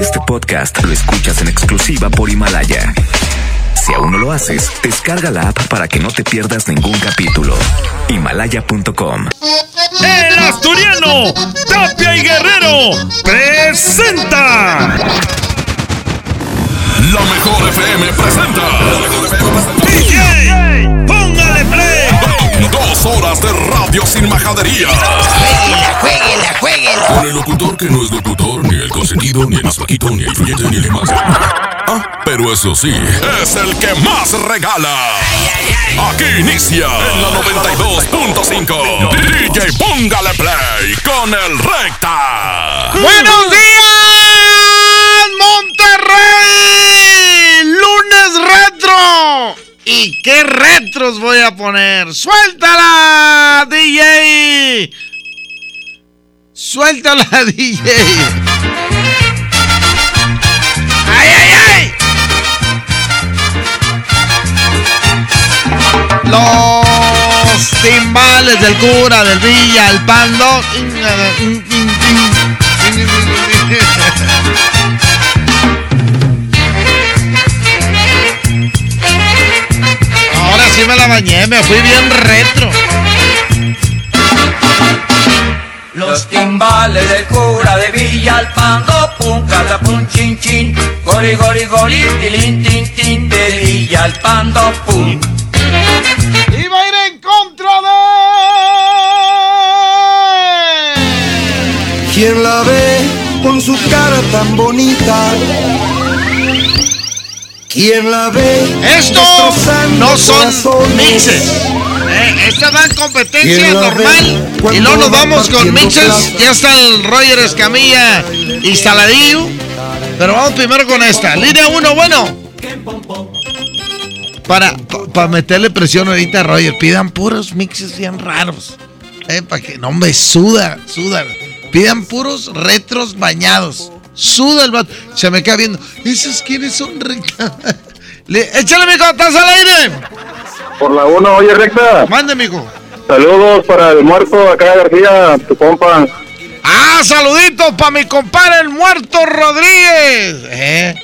Este podcast lo escuchas en exclusiva por Himalaya. Si aún no lo haces, descarga la app para que no te pierdas ningún capítulo. Himalaya.com. El asturiano Tapia y Guerrero presenta. La mejor FM presenta. DJ, póngale play. Dos horas de radio sin majadería. Jueguela, jueguela, jueguela. Con el locutor que no es locutor, ni el consentido, ni el maspaquito, ni el influyente, ni el más. Ah, pero eso sí, es el que más regala. Aquí inicia en la 92.5. DJ Póngale Play con el Recta. ¡Buenos días, Monterrey! ¿Y qué retros voy a poner? ¡Suéltala, DJ! ¡Suéltala, DJ! ¡Ay, ay, ay! Los timbales del cura, del villa, el pando. Sí me la bañé, me fui bien retro. Los timbales del cura de Villalpando, pum, cada pum, chin, chin, gori, gori, gori, tilín, tin, tin, de Villalpando, pum. Iba a ir en contra de. ¿Quién la ve con su cara tan bonita? ¿Quién la ve? Esto no son corazones? mixes. Eh, esta va en competencia ¿Quién la ve normal. Y luego nos va vamos con mixes. Ya está el Roger Escamilla instaladillo. Pero vamos primero con esta. Línea 1, bueno. Para, para meterle presión ahorita a Roger, pidan puros mixes bien raros. Eh, para que no me suda, suda. Pidan puros retros bañados. Suda el vato. Se me queda viendo. ¿Esos quiénes son recta? Le- Échale, mijo, ¿estás al aire? Por la 1, oye, recta. Mande, mijo. Saludos para el muerto acá García, tu compa. Ah, saluditos para mi compadre el muerto Rodríguez. ¿Eh?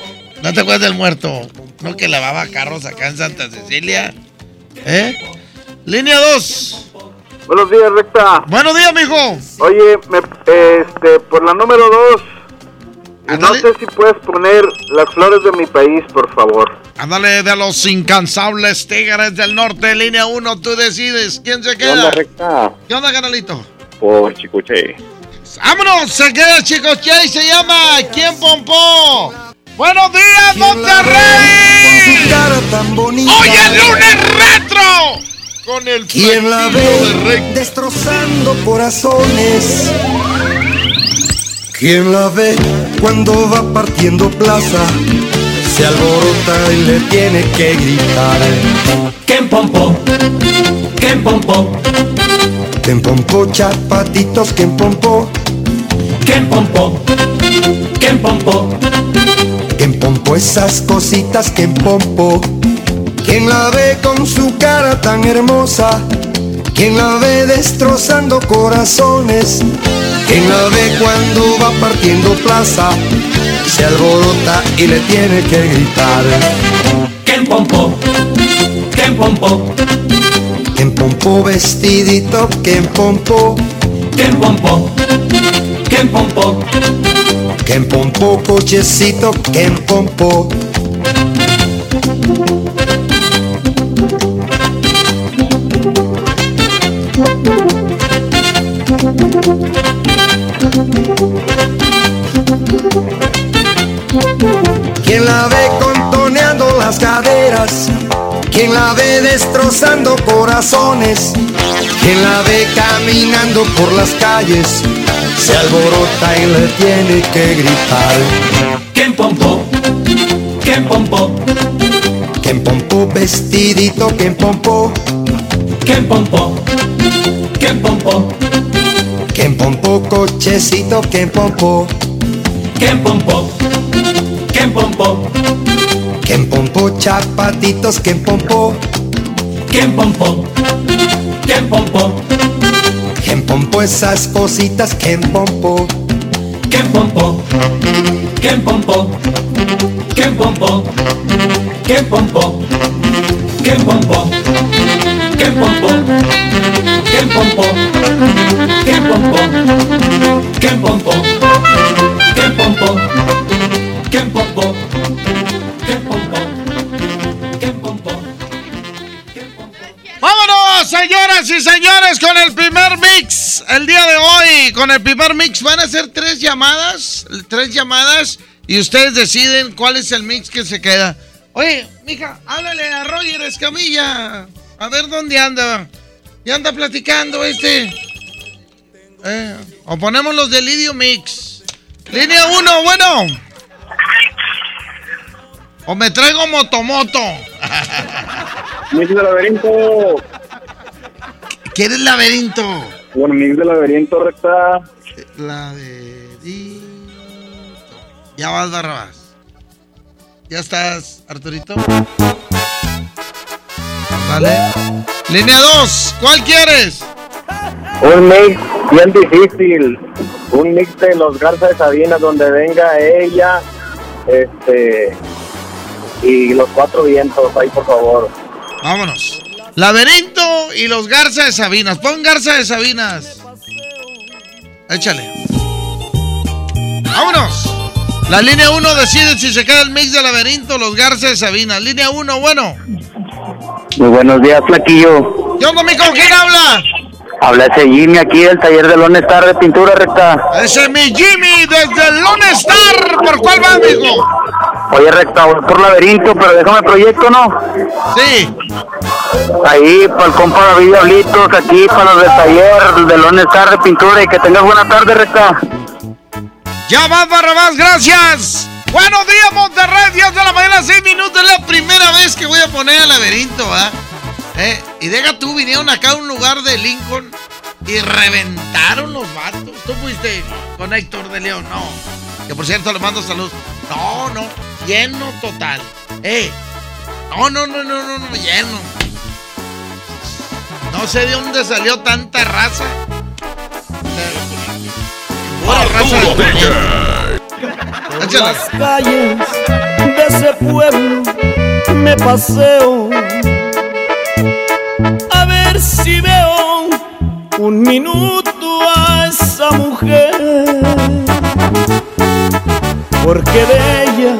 ¿No te acuerdas del muerto? ¿No que lavaba carros acá en Santa Cecilia? ¿Eh? Línea 2. Buenos días, recta. Buenos días, mijo. Oye, me, este, por la número 2, no Ándale. sé si puedes poner las flores de mi país, por favor. Ándale de los incansables tigres del norte, línea 1, tú decides quién se queda. recta? ¿Qué onda, canalito? Por Chicoche. ¡Vámonos! Se queda, chicos, y se llama ¿Quién Pompó? ¡Buenos días, ¿Quién la ve con Monterrey! su cara tan bonita? ¡Hoy es lunes retro! Con el ¿Quién la de ve rey. destrozando corazones? ¿Quién la ve cuando va partiendo plaza? Se alborota y le tiene que gritar. Ken pompo, ken pompo, Que pompo chapatitos, que pompo, ken pompo, ken pompo, que pompo esas cositas, que pompo. ¿Quién la ve con su cara tan hermosa? ¿Quién la ve destrozando corazones? ¿Quién la ve cuando va partiendo plaza? Se alborota y le tiene que gritar. ken pompo, ken pompo, En pompo vestidito, en pompo, ken pompo, ken pompo, en pompo cochecito, en pompo. Corazones? ¿Quién la ve caminando por las calles? Se alborota y le tiene que gritar. ken pompo, ken pompo, Que en pompo vestidito, que en pompo, ken pompo, ken pompo, que en pompo cochecito, que en pompo, ken pompo, ken pompo, que en pompo chapatitos, que en pompo, ken pompo, que en pompo esas cositas, que en pompo, que Ken Pompo, Ken Pompo, Ken Pompo, Ken Pompo, Ken Pompo, Ken Pompo, Ken Pompo, Ken Pompo, Ken Pompo, señoras y señores, con el primer mix! El día de hoy, con el primer mix, van a ser tres llamadas, tres llamadas, y ustedes deciden cuál es el mix que se queda. Oye, mija, háblale a Roger Escamilla. A ver dónde anda. Ya anda platicando este. Eh, o ponemos los de Lidio Mix. Línea 1, bueno. O me traigo motomoto. Mix de laberinto. ¿Quieres laberinto? Bueno, mix de laberinto, recta. Laberinto. Ya vas, Barrabás. ¿Ya estás, Arturito? Vale. Línea 2, ¿cuál quieres? Un mix bien difícil. Un mix de los Garza de Sabina donde venga ella, este y los cuatro vientos ahí por favor. Vámonos. Laberinto y los Garza de Sabinas. Pon Garza de Sabinas. Échale. Vámonos. La línea 1 decide si se queda el mix de laberinto o los Garza de Sabinas. Línea 1, bueno. Muy buenos días, Flaquillo. ¿Qué onda, mijo? ¿Quién habla? Habla ese Jimmy aquí del taller de Lone Star de pintura recta. Ese es mi Jimmy desde el Lone Star. ¿Por cuál va, mijo? Oye, recta, voy por laberinto, pero déjame proyecto, ¿no? Sí. Ahí, para el compa David Diablitos, aquí para los del taller de Lone Star de pintura y que tengas buena tarde, recta. Ya vas, Barrabás, gracias. Buenos días, Monterrey, 10 de la mañana, 6 minutos. Es la primera vez que voy a poner el laberinto, ¿ah? Eh, y deja tú, vinieron acá a un lugar de Lincoln y reventaron los vatos. Tú fuiste con Héctor de León, no. Que por cierto le mando salud. No, no, lleno total. Eh, no, no, no, no, no, no, lleno. No sé de dónde salió tanta raza. Pura raza de las calles de ese pueblo me paseo si veo un minuto a esa mujer. Porque de ella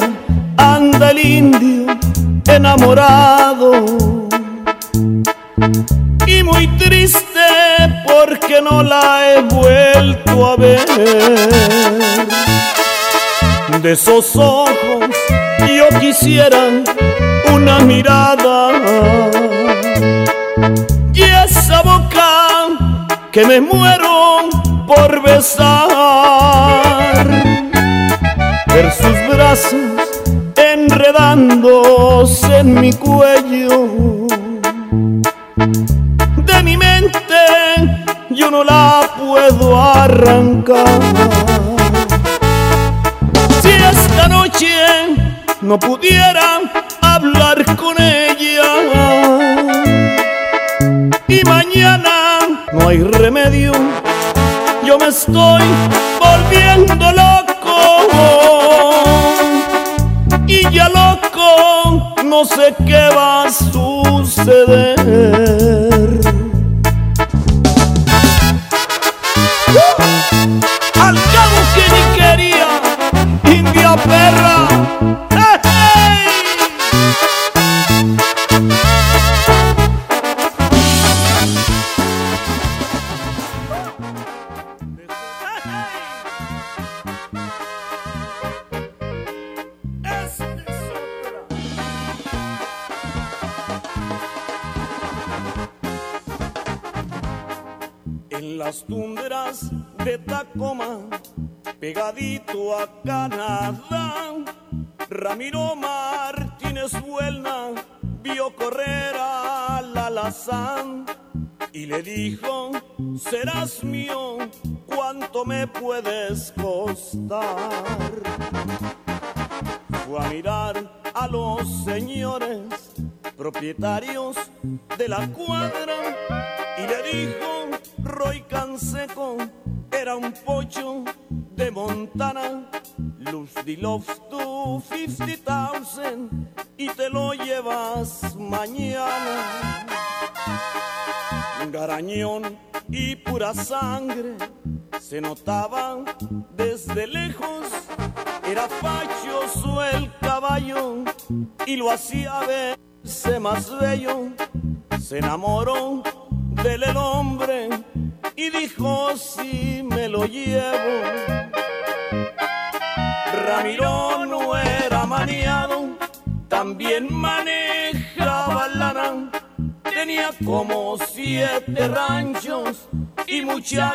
anda el indio enamorado. Y muy triste porque no la he vuelto a ver. De esos ojos yo quisiera una mirada que me muero por besar ver sus brazos enredándose en mi cuello. De mi mente yo no la puedo arrancar. Si esta noche no pudiera hablar con ella y mañana no hay remedio, yo me estoy volviendo loco y ya loco no sé qué va a suceder.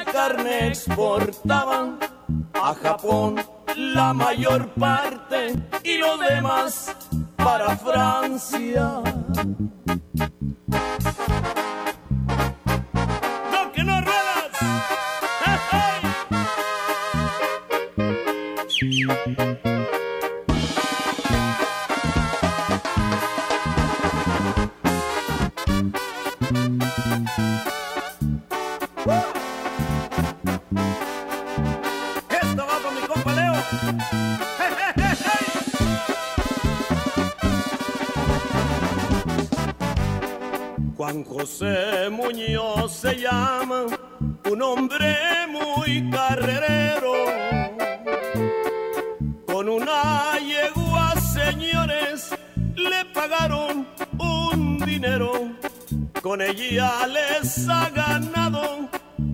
Mucha carne exportaban a Japón la mayor parte y lo demás para Francia. Juan José Muñoz se llama, un hombre muy carrerero. Con una yegua, señores, le pagaron un dinero. Con ella les ha ganado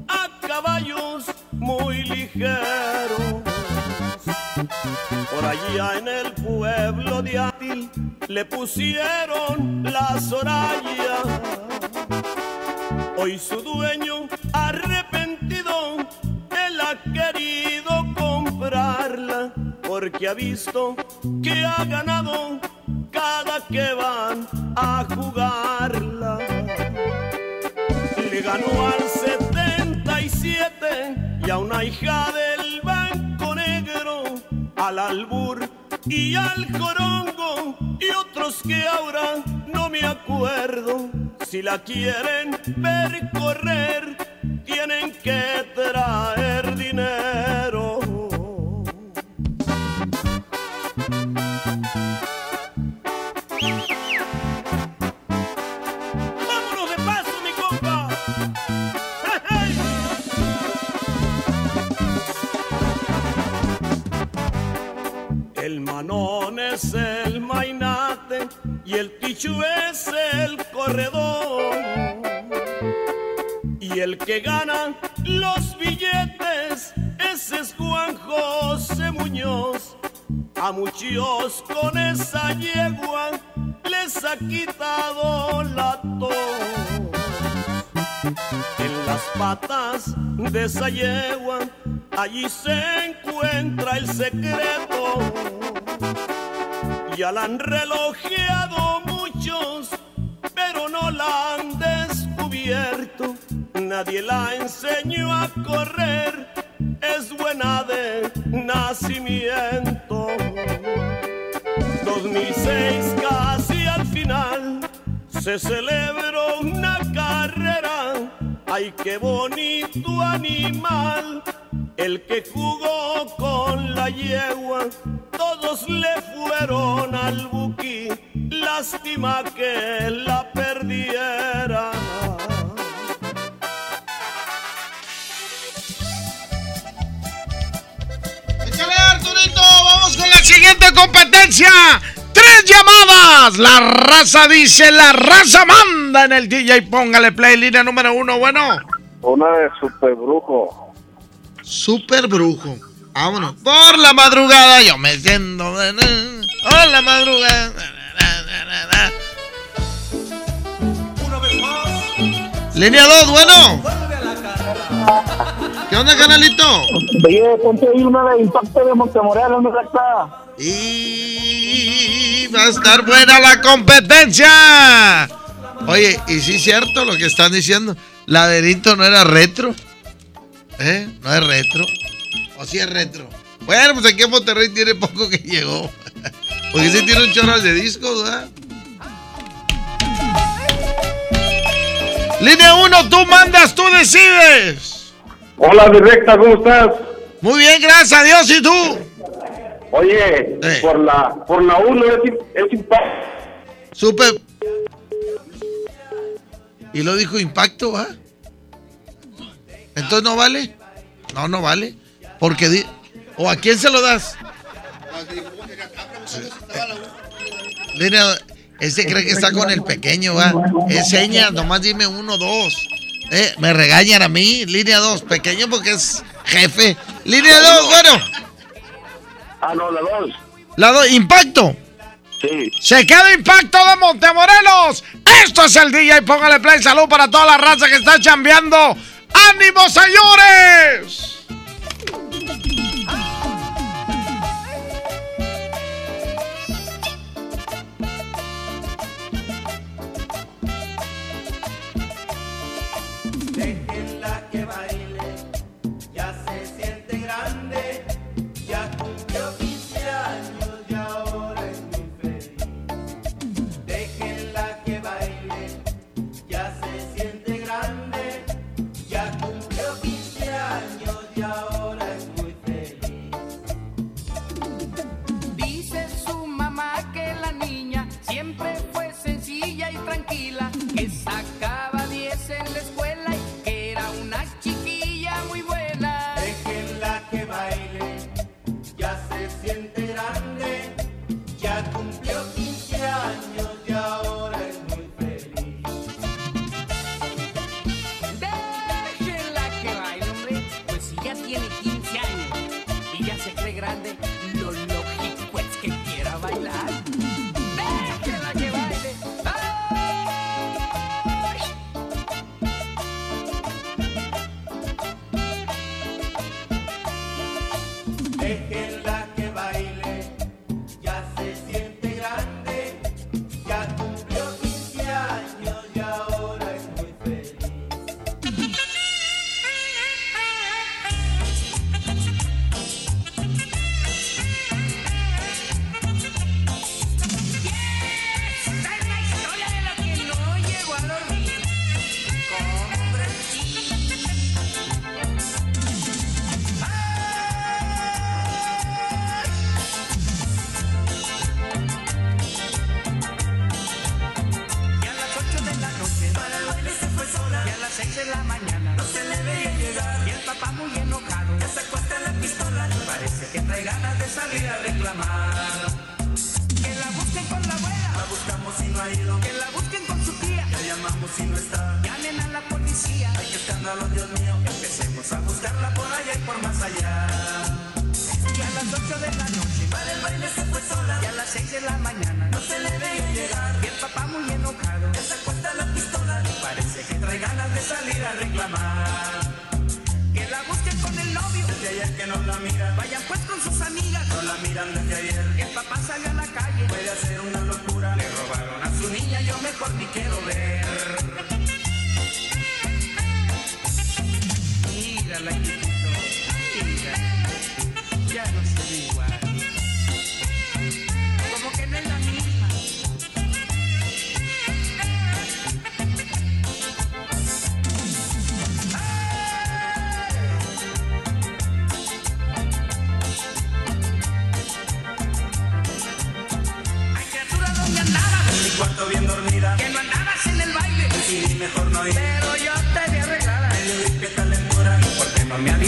a caballos muy ligeros. Por allá en el pueblo de Le pusieron la Soraya. Hoy su dueño arrepentido, él ha querido comprarla porque ha visto que ha ganado cada que van a jugarla. Le ganó al 77 y a una hija del Banco Negro, al albur y al corongo y otros que ahora no me acuerdo. Si la quieren ver correr, tienen que traer dinero. El manón es el mainate y el tichu es el corredor. Y el que gana los billetes, ese es Juan José Muñoz. A muchos con esa yegua les ha quitado la tos. En las patas de esa yegua, allí se encuentra el secreto. Ya la han relojeado muchos, pero no la han descubierto. Nadie la enseñó a correr, es buena de nacimiento. 2006 casi al final se celebró una carrera. Ay, qué bonito animal, el que jugó con la yegua. Todos le fueron al buki, lástima que la perdiera. ¡Échale, Arturito! ¡Vamos con la siguiente competencia! ¡Tres llamadas! La raza dice, la raza manda en el DJ. Póngale play, línea número uno, bueno. Una de super brujo. Super brujo. Vámonos. Por la madrugada yo me siento. Por la madrugada. Línea 2, bueno. ¿Qué onda, canalito? Oye, ponte ahí una de impacto de Montemorelos, ¿dónde está? Y va a estar buena la competencia. Oye, y sí es cierto lo que están diciendo. Laberinto no era retro. ¿Eh? No es retro. ¿O sí es retro? Bueno, pues aquí en Monterrey tiene poco que llegó. Porque sí tiene un chorro de discos, ¿verdad? Línea 1, tú mandas, tú decides. Hola, directa, ¿cómo estás? Muy bien, gracias a Dios, ¿y tú? Oye, por la por la 1 es, impacto. Super. Y lo dijo impacto, ¿ah? Entonces no vale. No, no vale. Porque ¿O a quién se lo das? Mira, ese cree que está con el pequeño, va. Es nomás dime uno, dos. Eh, me regañan a mí, línea dos, pequeño porque es jefe. Línea dos, bueno. Ah, no, la dos. La dos, impacto. Sí. Se queda impacto de Montemorelos. Esto es el DJ. Póngale play. Salud para toda la raza que está chambeando ánimo, señores.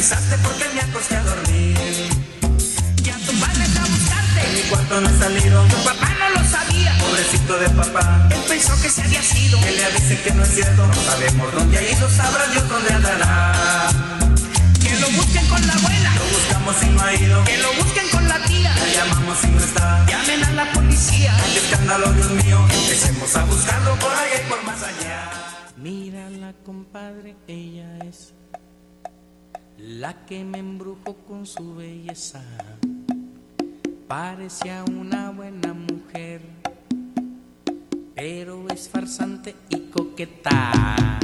avisaste porque me acosté a dormir. Ya tu padre está a buscarte. En mi cuarto no he salido. Tu papá no lo sabía. Pobrecito de papá. Él pensó que se había sido. Que le avise que no es cierto. No sabemos dónde ha ido. Sabrá Dios dónde andará. Que lo busquen con la abuela. Lo buscamos y no ha ido. Que lo busquen con la tía. La llamamos y no está. Llamen a la policía. Ay, escándalo, Dios mío. Empecemos a buscarlo por allá y por más allá. Mírala, compadre, ella es la que me embrujó con su belleza parecía una buena mujer, pero es farsante y coqueta.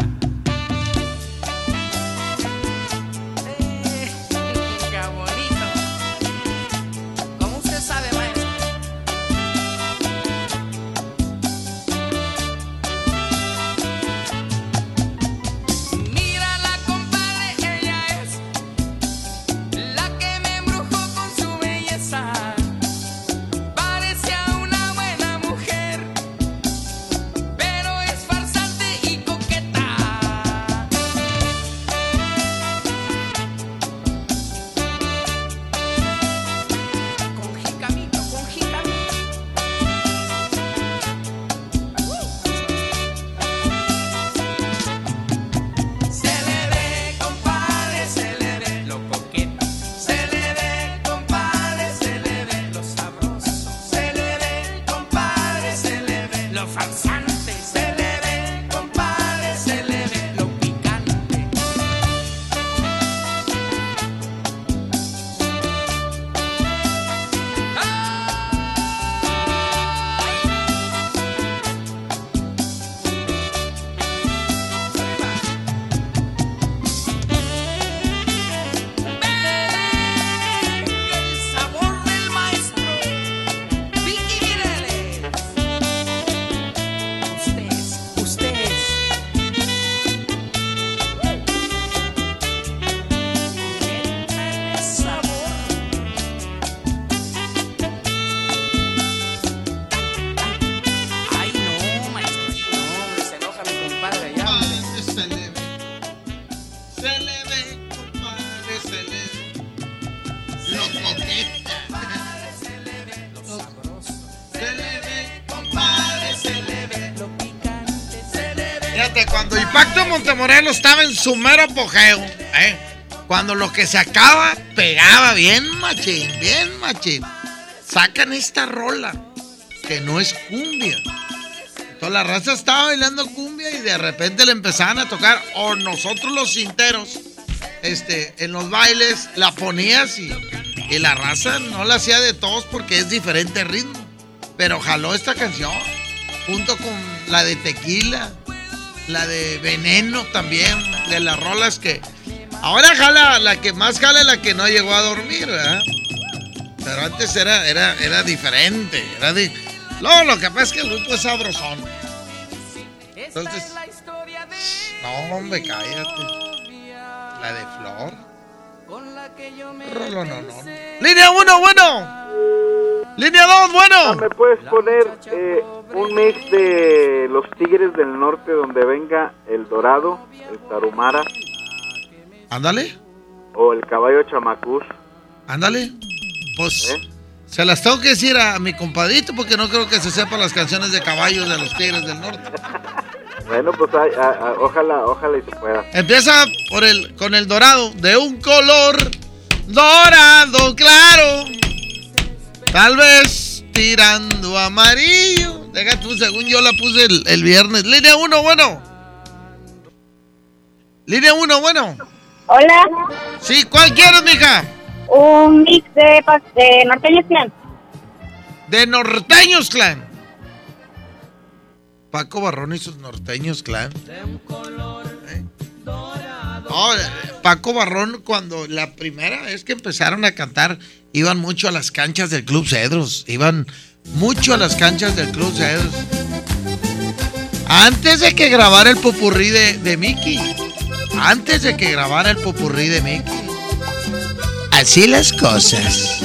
Montemorelos estaba en su mero apogeo, ¿eh? cuando lo que se acaba pegaba bien machín, bien machín, sacan esta rola que no es cumbia. Entonces la raza estaba bailando cumbia y de repente le empezaban a tocar, o nosotros los cinteros, este, en los bailes la ponías y, y la raza no la hacía de todos porque es diferente ritmo. Pero jaló esta canción junto con la de Tequila, la de Veneno también, de las rolas que ahora jala, la que más jala es la que no llegó a dormir, ¿verdad? Pero antes era, era, era diferente, era. No, lo que pasa es que el grupo es sabrosón. Entonces, no, hombre, cállate. La de Flor. Rolo, no, no. Línea 1, bueno. Línea 2, bueno. ¿Me puedes poner eh, un mix de los Tigres del Norte donde venga el Dorado, el Tarumara Ándale, o el Caballo Chamacús? ándale. Pues ¿Eh? se las tengo que decir a mi compadrito porque no creo que se sepa las canciones de caballos de los Tigres del Norte. Bueno, pues ojalá, ojalá y se pueda. Empieza por el, con el dorado, de un color dorado claro. Tal vez tirando amarillo. Deja tú, según yo la puse el, el viernes. Línea 1, bueno. Línea 1, bueno. Hola, Sí, ¿cuál quieres, mija? un mix de, de norteños clan. De Norteños Clan. Paco Barrón y sus Norteños Clan. ¿Eh? No, eh, Paco Barrón, cuando la primera vez que empezaron a cantar, iban mucho a las canchas del Club Cedros. Iban mucho a las canchas del Club Cedros. Antes de que grabara el popurrí de, de Mickey. Antes de que grabara el popurrí de Mickey. Así las cosas.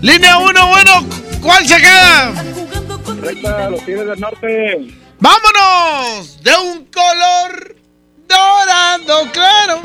Línea 1, bueno, ¿cuál se queda? Recta, los Tigres del Norte. ¡Vámonos! De un color dorado claro.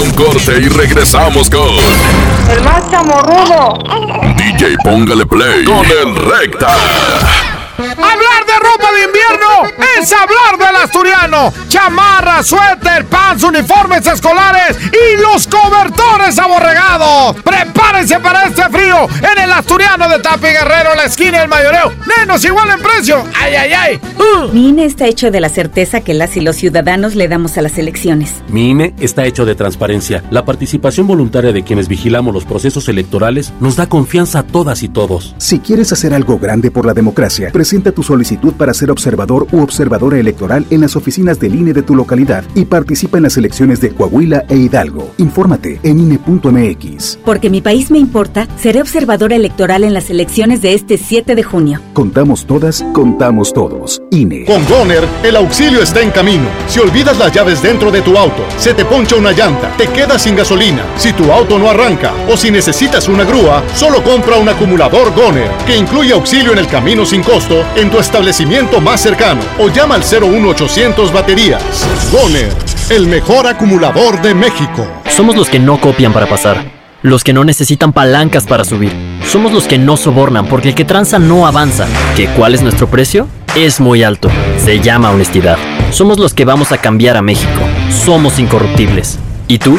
un corte y regresamos con. El más chamorrudo. DJ, póngale play con el recta. Hablar de ropa de invierno es hablar del asturiano. Chamarra, suéter, pants, uniformes escolares y los cobertores aborregados. Prepárense para este frío en el asturiano de Tapi Guerrero, la esquina del mayoreo. Menos igual en precio. ¡Ay, ay, ay! Uh. Mi INE está hecho de la certeza que las y los ciudadanos le damos a las elecciones. Mi INE está hecho de transparencia. La participación voluntaria de quienes vigilamos los procesos electorales nos da confianza a todas y todos. Si quieres hacer algo grande por la democracia, tu solicitud para ser observador u observadora electoral en las oficinas del INE de tu localidad y participa en las elecciones de Coahuila e Hidalgo. Infórmate en INE.mx. Porque mi país me importa, seré observadora electoral en las elecciones de este 7 de junio. Contamos todas, contamos todos. INE. Con Goner, el auxilio está en camino. Si olvidas las llaves dentro de tu auto, se te poncha una llanta, te quedas sin gasolina, si tu auto no arranca o si necesitas una grúa, solo compra un acumulador Goner, que incluye auxilio en el camino sin costo en tu establecimiento más cercano o llama al 01800 baterías. Goner, el mejor acumulador de México. Somos los que no copian para pasar. Los que no necesitan palancas para subir. Somos los que no sobornan porque el que tranza no avanza. ¿Que cuál es nuestro precio? Es muy alto. Se llama honestidad. Somos los que vamos a cambiar a México. Somos incorruptibles. ¿Y tú?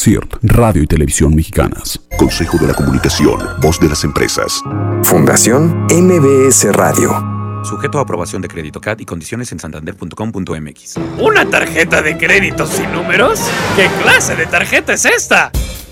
CIRT, Radio y Televisión Mexicanas. Consejo de la Comunicación, Voz de las Empresas. Fundación MBS Radio. Sujeto a aprobación de crédito CAT y condiciones en santander.com.mx. ¿Una tarjeta de crédito sin números? ¿Qué clase de tarjeta es esta?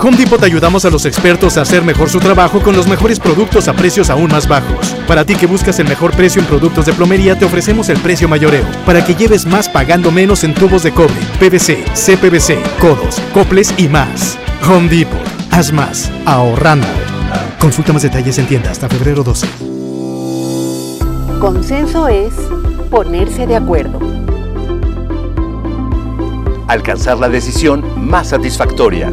En Home Depot te ayudamos a los expertos a hacer mejor su trabajo con los mejores productos a precios aún más bajos. Para ti que buscas el mejor precio en productos de plomería, te ofrecemos el precio mayoreo, para que lleves más pagando menos en tubos de cobre, PVC, CPVC, codos, coples y más. Home Depot, haz más, ahorrando. Consulta más detalles en tienda hasta febrero 12. Consenso es ponerse de acuerdo. Alcanzar la decisión más satisfactoria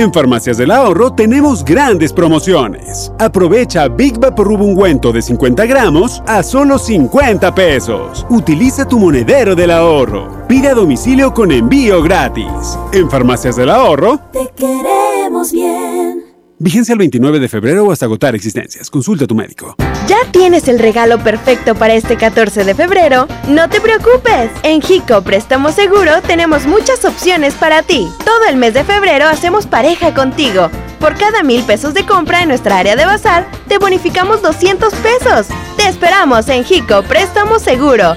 En Farmacias del Ahorro tenemos grandes promociones. Aprovecha Big Vaporub ungüento de 50 gramos a solo 50 pesos. Utiliza tu monedero del ahorro. Pide a domicilio con envío gratis. En Farmacias del Ahorro. Te queremos bien. Vigencia el 29 de febrero o hasta agotar existencias. Consulta a tu médico. ¿Ya tienes el regalo perfecto para este 14 de febrero? No te preocupes. En Jico Préstamo Seguro tenemos muchas opciones para ti. Todo el mes de febrero hacemos pareja contigo. Por cada mil pesos de compra en nuestra área de bazar, te bonificamos 200 pesos. Te esperamos en Jico Préstamo Seguro.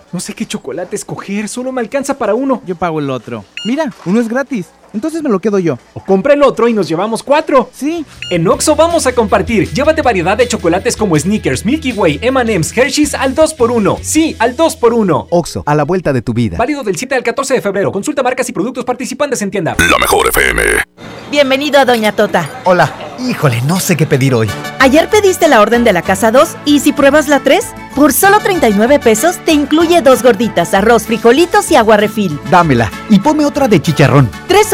No sé qué chocolate escoger, solo me alcanza para uno. Yo pago el otro. Mira, uno es gratis. Entonces me lo quedo yo. O compra el otro y nos llevamos cuatro. Sí. En Oxo vamos a compartir. Llévate variedad de chocolates como Snickers, Milky Way, M&M's, Hershey's al 2x1. Sí, al 2x1. Oxo, a la vuelta de tu vida. Válido del 7 al 14 de febrero. Consulta marcas y productos participantes en tienda. La mejor FM. Bienvenido a Doña Tota. Hola. Híjole, no sé qué pedir hoy. Ayer pediste la orden de la casa 2 y si pruebas la 3, por solo 39 pesos te incluye dos gorditas, arroz, frijolitos y agua refil. Dámela y ponme otra de chicharrón. Tres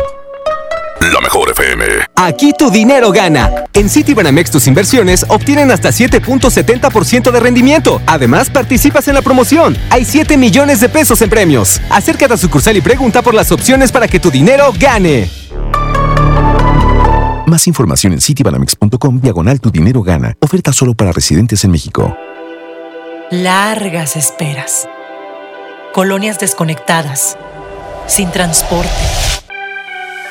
FM. Aquí tu dinero gana. En Citibanamex tus inversiones obtienen hasta 7.70% de rendimiento. Además, participas en la promoción. Hay 7 millones de pesos en premios. Acércate a sucursal y pregunta por las opciones para que tu dinero gane. Más información en citibanamex.com diagonal tu dinero gana. Oferta solo para residentes en México. Largas esperas. Colonias desconectadas. Sin transporte.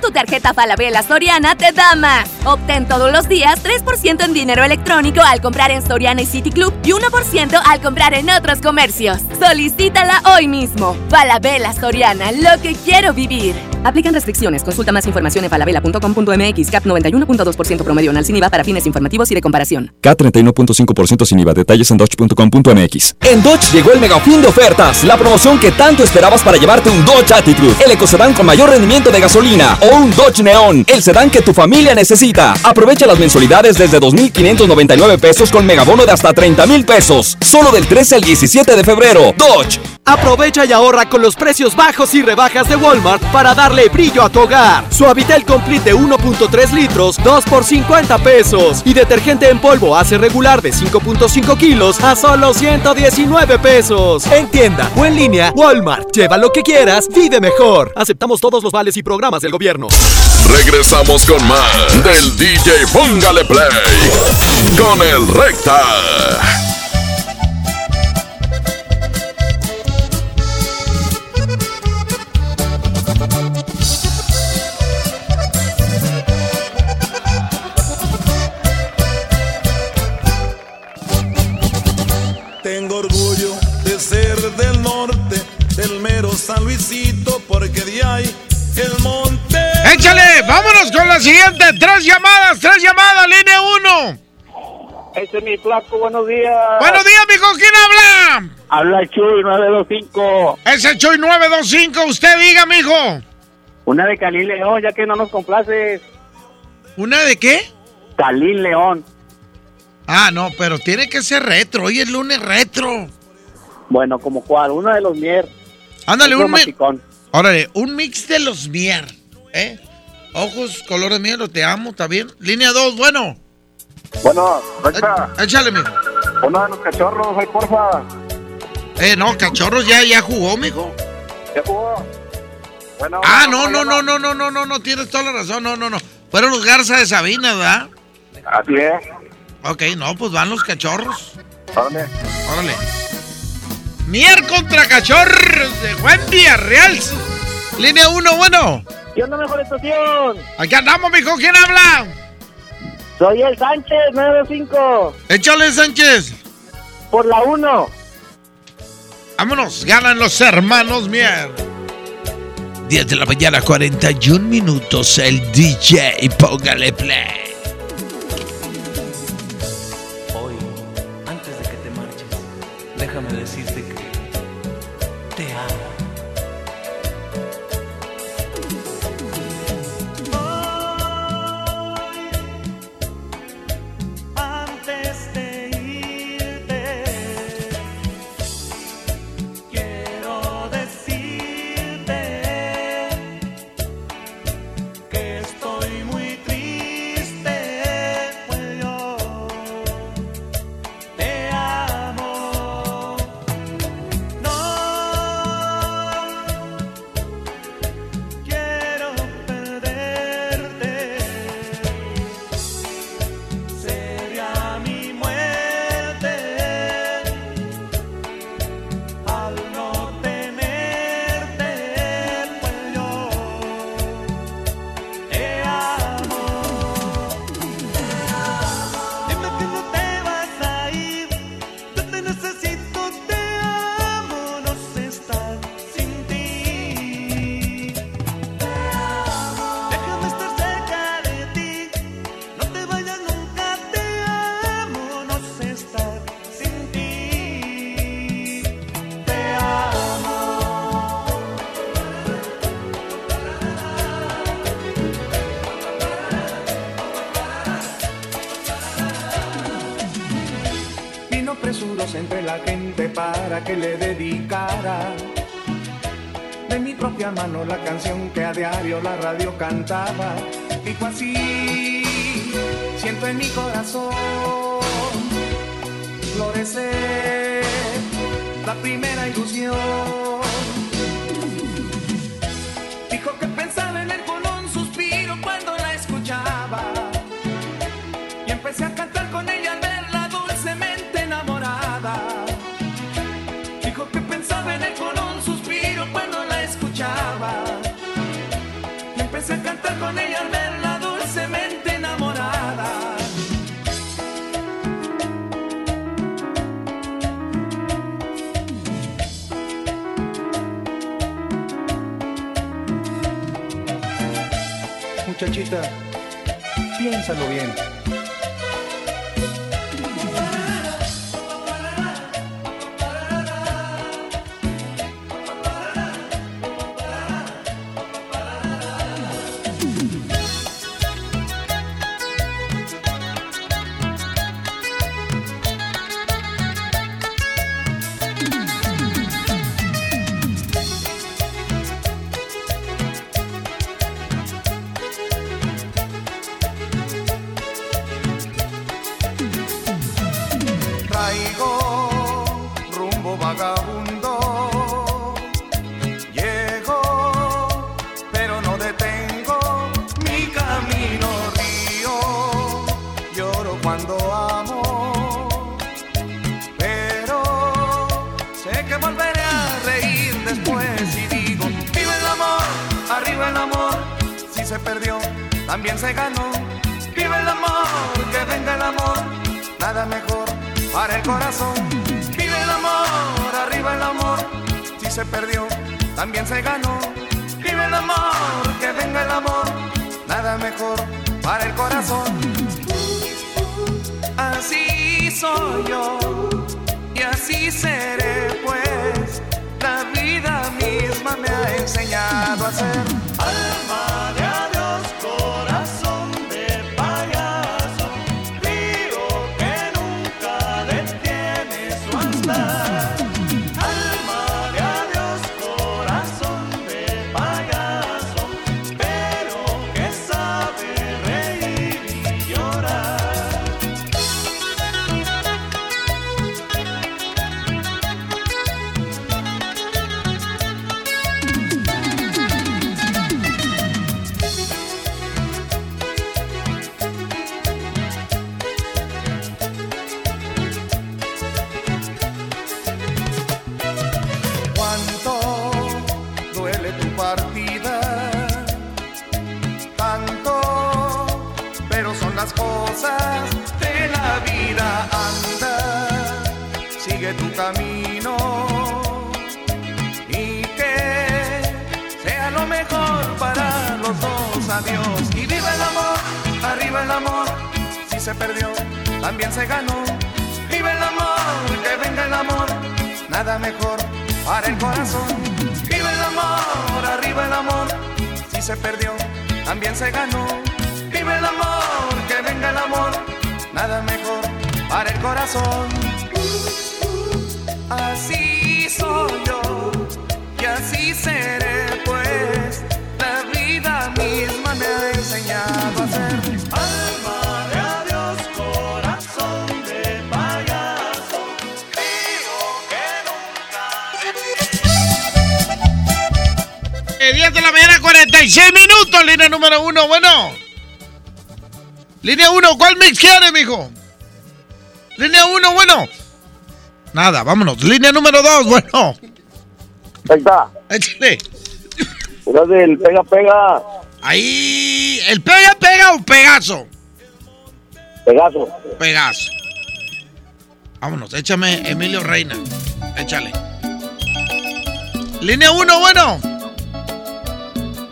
Tu tarjeta Falabella Soriana te da más. Obtén todos los días 3% en dinero electrónico al comprar en Soriana y City Club y 1% al comprar en otros comercios. Solicítala hoy mismo. Falabella Soriana, lo que quiero vivir. Aplican restricciones. Consulta más información en falabella.com.mx. CAP 91.2% promedio anual sin IVA para fines informativos y de comparación. CAT 31.5% sin IVA. Detalles en dodge.com.mx. En Dodge llegó el mega fin de ofertas. La promoción que tanto esperabas para llevarte un Dodge Attitude. El ecocedán con mayor rendimiento de gasolina. O un Dodge Neon. El sedán que tu familia necesita. Aprovecha las mensualidades desde 2.599 pesos con megabono de hasta 30.000 pesos. Solo del 13 al 17 de febrero. Dodge. Aprovecha y ahorra con los precios bajos y rebajas de Walmart para darle brillo a tu hogar. Suavitel Complete de 1.3 litros, 2 por 50 pesos. Y detergente en polvo hace regular de 5.5 kilos a solo 119 pesos. En tienda o en línea, Walmart. Lleva lo que quieras, vive mejor. Aceptamos todos los vales y programas del gobierno. Regresamos con más del DJ Póngale Play con el Recta. Luisito, porque de ahí el monte. Échale, vámonos con la siguiente. Tres llamadas, tres llamadas, línea uno. Ese es mi flaco, buenos días. Buenos días, mijo, ¿quién habla? Habla Chuy 925. Ese Chuy 925, usted diga, mijo. Una de Calín León, ya que no nos complaces. ¿Una de qué? Calín León. Ah, no, pero tiene que ser retro. Hoy es lunes retro. Bueno, como cuál, uno de los Mier. Ándale, un mix. Órale, un mix de los Mier. ¿Eh? Ojos, color de miel, te amo, ¿está bien? Línea 2, bueno. Bueno, Recha. Échale, mijo. Uno de los cachorros, ahí, porfa. Eh, no, cachorros ya, ya jugó, mijo. ¿Ya jugó? Bueno, Ah, no, no, bueno. no, no, no, no, no, tienes toda la razón, no, no, no. Fueron los Garza de Sabina, ¿verdad? Así es. Ok, no, pues van los cachorros. Órale. Órale. Mier contra cachorros de Juan Villarreal. Línea 1, bueno. ¿Qué onda, mejor estación? Aquí andamos, mijo, ¿quién habla? Soy el Sánchez 925. Échale, Sánchez. Por la 1. Vámonos, ganan los hermanos Mier. 10 de la mañana, 41 minutos. El DJ, póngale play. La canción que a diario la radio cantaba. Dijo así, siento en mi corazón florecer la primera ilusión. Piénsalo bien. También se ganó. Vive el amor, que venga el amor, nada mejor para el corazón. Así soy yo y así seré, pues la vida misma me ha enseñado a ser perdió, también se ganó. Viva el amor, que venga el amor, nada mejor para el corazón. Viva el amor, arriba el amor. Si se perdió, también se ganó. Viva el amor, que venga el amor, nada mejor para el corazón. Así soy yo y así seré, 16 minutos, línea número uno, bueno. Línea uno, ¿cuál mix quiere, mijo? Línea uno, bueno. Nada, vámonos. Línea número dos, bueno. Ahí está. Échale. Era del pega, pega. Ahí, ¿el pega, pega o pegazo? Pegazo. Pegazo. Vámonos, échame Emilio Reina. Échale. Línea uno, bueno.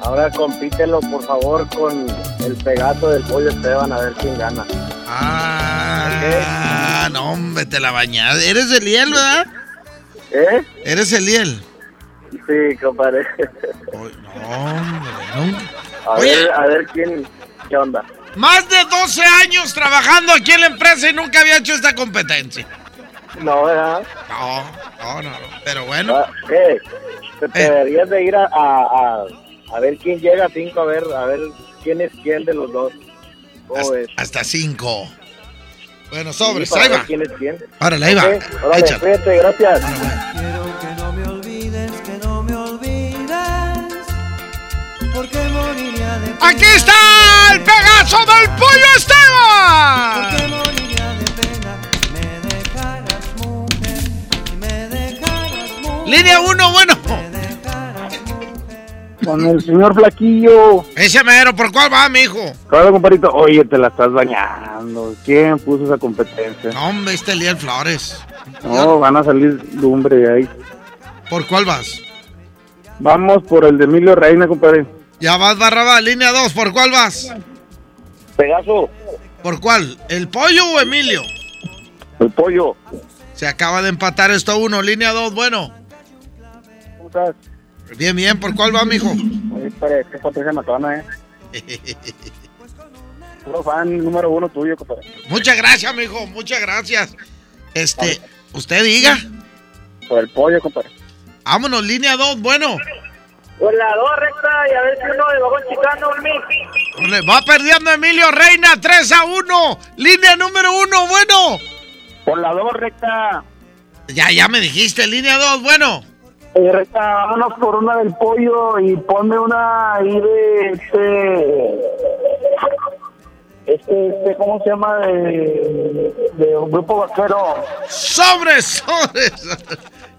Ahora compítelo, por favor, con el pegazo del pollo Esteban, a ver quién gana. Ah, no, hombre, te la bañaste. ¿Eres el Liel, verdad? ¿Eh? ¿Eres el Liel? Sí, compadre. A Oye. ver, a ver quién, qué onda. Más de 12 años trabajando aquí en la empresa y nunca había hecho esta competencia. No, ¿verdad? No, no, no. no. Pero bueno. Ah, ¿Qué? Te, te deberías de ir a, a, a, a ver quién llega a cinco, a ver, a ver quién es quién de los dos. ¿Cómo ves? Hasta 5. Bueno, sobres, Sí, ahí va. ¿Quién es quién? Órale, ahí va. Ok, Órale, Échale. cuídate, gracias. Quiero que no me olvides, que no me olvides, porque moriría de pena. ¡Aquí está el Pegaso del Pollo Esteban! Porque moriría de pena me dejaras mujer, me dejaras mujer. Línea 1, bueno. Con el señor Flaquillo. Ese mero, ¿por cuál va, mijo? Claro, compadrito. Oye, te la estás bañando. ¿Quién puso esa competencia? No, hombre, este Liel Flores. No, van a salir lumbre de ahí. ¿Por cuál vas? Vamos por el de Emilio Reina, compadre. Ya vas, Barraba, línea 2, ¿por cuál vas? Pegaso. ¿Por cuál? ¿El pollo o Emilio? El pollo. Se acaba de empatar esto uno, línea 2, bueno. ¿Cómo estás? Bien, bien, ¿por cuál va, mijo? Oye, espera, qué Patricia Matona, eh. Puro fan número uno tuyo, compadre. Muchas gracias, mijo, muchas gracias. Este, usted diga. Por el pollo, compadre. Vámonos, línea 2, bueno. Por la dos recta y a ver si uno de bajón chicano, un Va perdiendo Emilio Reina 3 a 1. Línea número 1, bueno. Por la dos recta. Ya, ya me dijiste, línea 2, bueno. Eh, vámonos por una del pollo y ponme una ahí de este. Este, este, ¿cómo se llama? De, de un grupo vaquero. ¡Sobres, sobres!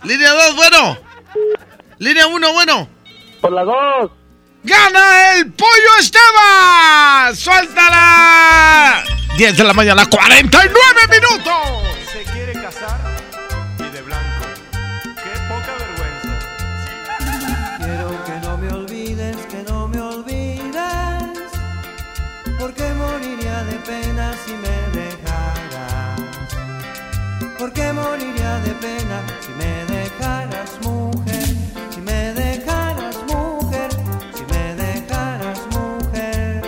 Línea 2, bueno. Línea 1, bueno. Por la 2. ¡Gana el pollo Esteban! ¡Suéltala! 10 de la mañana, 49 minutos. Se quiere casar pena si me dejaras? ¿Por qué moriría de pena si me dejaras, mujer? Si me dejaras, mujer, si me dejaras, mujer.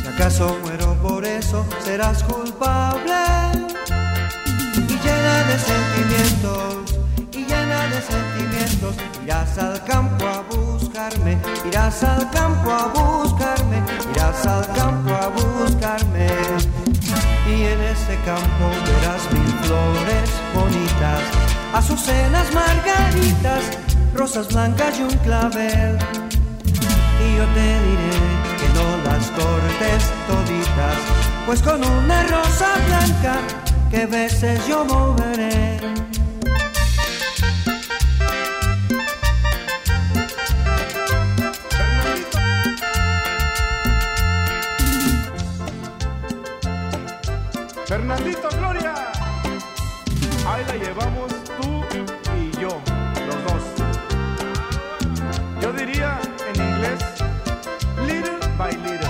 Si acaso muero por eso, serás culpable. Y llena de sentimientos, y llena de sentimientos, irás al campo a buscarme, irás al campo a buscarme, irás al campo a buscarme. Y en ese campo verás mil flores bonitas, azucenas, margaritas, rosas blancas y un clavel. Y yo te diré que no las cortes toditas, pues con una rosa blanca que veces yo moveré. Fernandito Gloria. Ahí la llevamos tú y yo, los dos. Yo diría en inglés, little by little.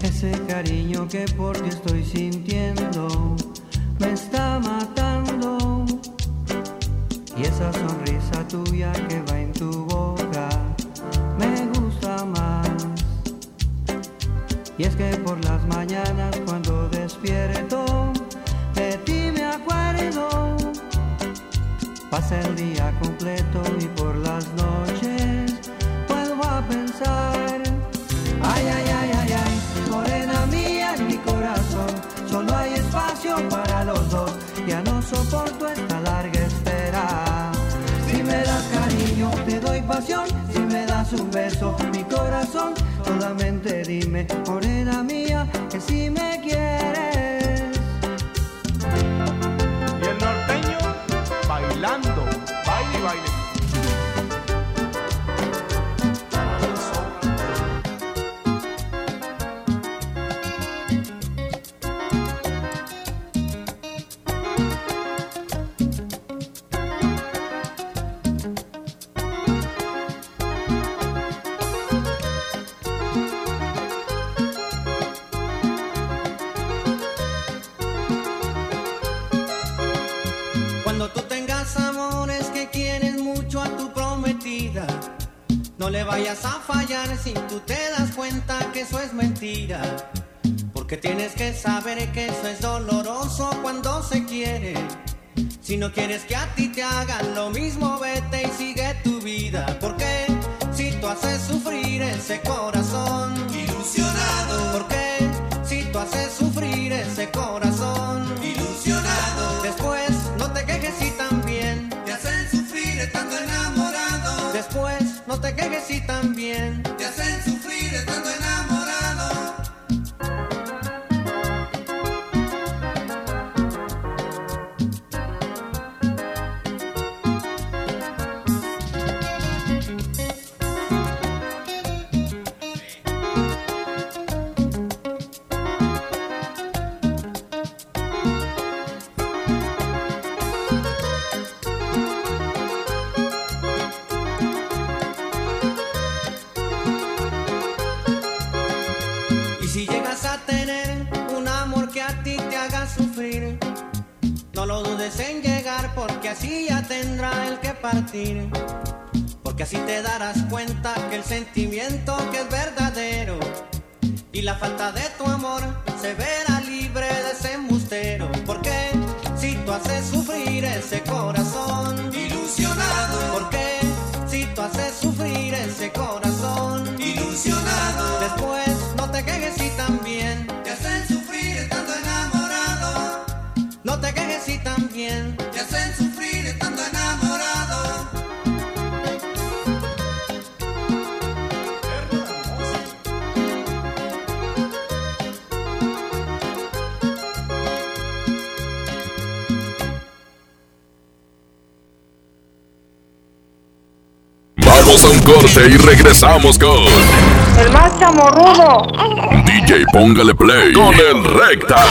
Ese cariño que por ti estoy sintiendo me está matando. Y esa sonrisa tuya que va en tu es que por las mañanas cuando despierto de ti me acuerdo. Pasa el día completo y por las noches vuelvo a pensar. Ay, ay, ay, ay, ay, morena mía en mi corazón. Solo hay espacio para los dos. Ya no soporto esta larga espera. Si me das cariño, te doy pasión. Si me das un beso, mi corazón. Solamente dime, morena mía, que si me quieres. Y el norteño bailando, vayas a fallar si tú te das cuenta que eso es mentira. Porque tienes que saber que eso es doloroso cuando se quiere. Si no quieres que a ti te hagan lo regresamos con El más chamorrudo. DJ Póngale Play con el Recta.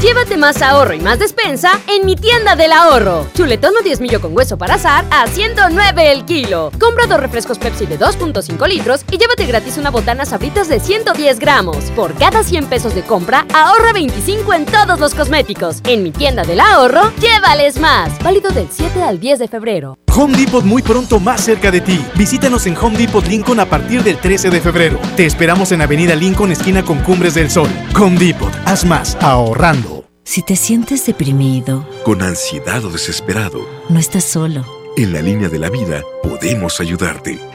Llévate más ahorro y más despensa en mi tienda del ahorro. Chuletón o 10 millo con hueso para azar a 109 el kilo. Compra dos refrescos Pepsi de 2.5 litros y llévate gratis una botana sabritas de 110 gramos. Por cada 100 pesos de compra, ahorra 25 en todos los cosméticos. En mi tienda del ahorro, llévales más. Válido del 7 al 10 de febrero. Home Depot muy pronto más cerca de ti. Visítanos en Home Depot Lincoln a partir del 13 de febrero. Te esperamos en Avenida Lincoln, esquina con Cumbres del Sol. Home Depot, haz más ahorrando. Si te sientes deprimido, Con ansiedad o desesperado, no estás solo. en la línea de la vida podemos ayudarte.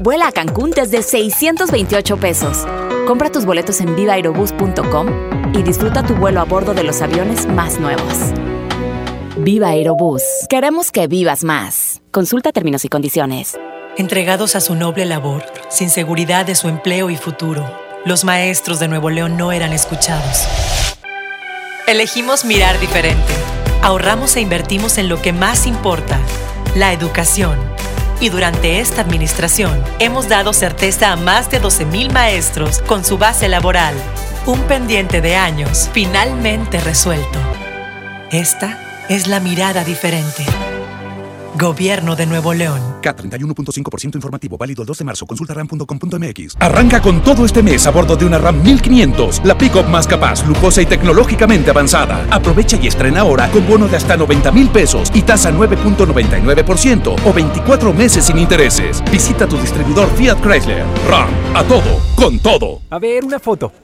Vuela a Cancún desde 628 pesos. Compra tus boletos en vivaaerobus.com y disfruta tu vuelo a bordo de los aviones más nuevos. Viva Aerobús. Queremos que vivas más. Consulta términos y condiciones. Entregados a su noble labor, sin seguridad de su empleo y futuro, los maestros de Nuevo León no eran escuchados. Elegimos mirar diferente. Ahorramos e invertimos en lo que más importa, la educación. Y durante esta administración hemos dado certeza a más de 12.000 maestros con su base laboral. Un pendiente de años finalmente resuelto. Esta es la mirada diferente. Gobierno de Nuevo León. K31.5% informativo, válido el 2 de marzo. Consulta ram.com.mx. Arranca con todo este mes a bordo de una RAM 1500, la pick-up más capaz, lujosa y tecnológicamente avanzada. Aprovecha y estrena ahora con bono de hasta 90 mil pesos y tasa 9.99% o 24 meses sin intereses. Visita tu distribuidor Fiat Chrysler. RAM, a todo, con todo. A ver, una foto.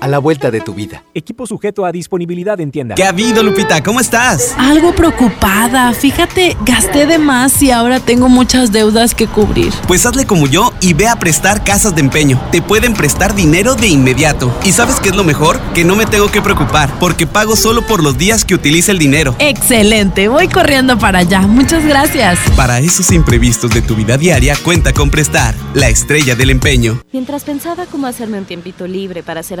a la vuelta de tu vida. Equipo sujeto a disponibilidad en tienda. ¿Qué ha habido, Lupita? ¿Cómo estás? Algo preocupada. Fíjate, gasté de más y ahora tengo muchas deudas que cubrir. Pues hazle como yo y ve a prestar casas de empeño. Te pueden prestar dinero de inmediato. ¿Y sabes qué es lo mejor? Que no me tengo que preocupar porque pago solo por los días que utilice el dinero. Excelente, voy corriendo para allá. Muchas gracias. Para esos imprevistos de tu vida diaria, cuenta con Prestar, la estrella del empeño. Mientras pensaba cómo hacerme un tiempito libre para hacer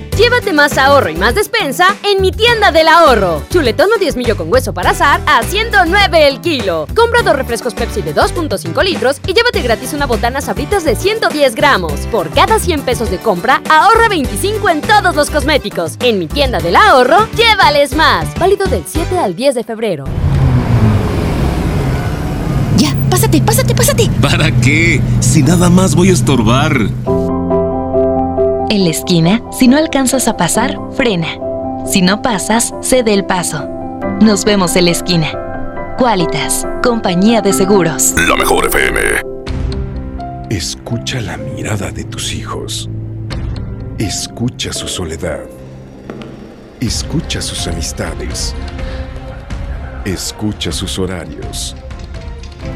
Llévate más ahorro y más despensa en mi tienda del ahorro. Chuletón o 10 millo con hueso para azar a 109 el kilo. Compra dos refrescos Pepsi de 2.5 litros y llévate gratis una botana sabritas de 110 gramos. Por cada 100 pesos de compra, ahorra 25 en todos los cosméticos. En mi tienda del ahorro, llévales más. Válido del 7 al 10 de febrero. Ya, pásate, pásate, pásate. ¿Para qué? Si nada más voy a estorbar. En la esquina, si no alcanzas a pasar, frena. Si no pasas, cede el paso. Nos vemos en la esquina. Qualitas, compañía de seguros. La mejor FM. Escucha la mirada de tus hijos. Escucha su soledad. Escucha sus amistades. Escucha sus horarios.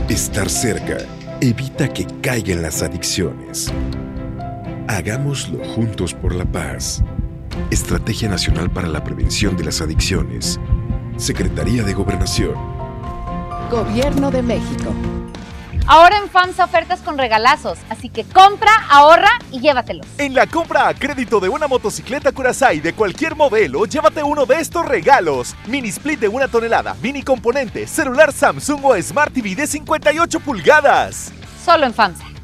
Estar cerca evita que caigan las adicciones. Hagámoslo juntos por la paz. Estrategia Nacional para la Prevención de las Adicciones. Secretaría de Gobernación. Gobierno de México. Ahora en FAMSA ofertas con regalazos, así que compra, ahorra y llévatelos. En la compra a crédito de una motocicleta Curaçao de cualquier modelo, llévate uno de estos regalos. Mini split de una tonelada, mini componente, celular Samsung o Smart TV de 58 pulgadas. Solo en FAMSA.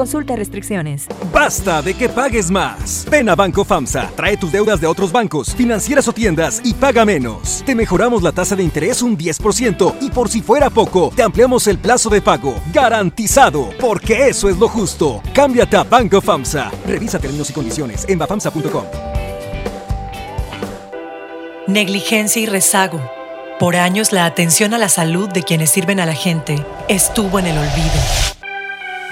Consulta restricciones. Basta de que pagues más. Ven a Banco FAMSA, trae tus deudas de otros bancos, financieras o tiendas y paga menos. Te mejoramos la tasa de interés un 10% y por si fuera poco, te ampliamos el plazo de pago. Garantizado, porque eso es lo justo. Cámbiate a Banco FAMSA. Revisa términos y condiciones en bafamsa.com. Negligencia y rezago. Por años la atención a la salud de quienes sirven a la gente estuvo en el olvido.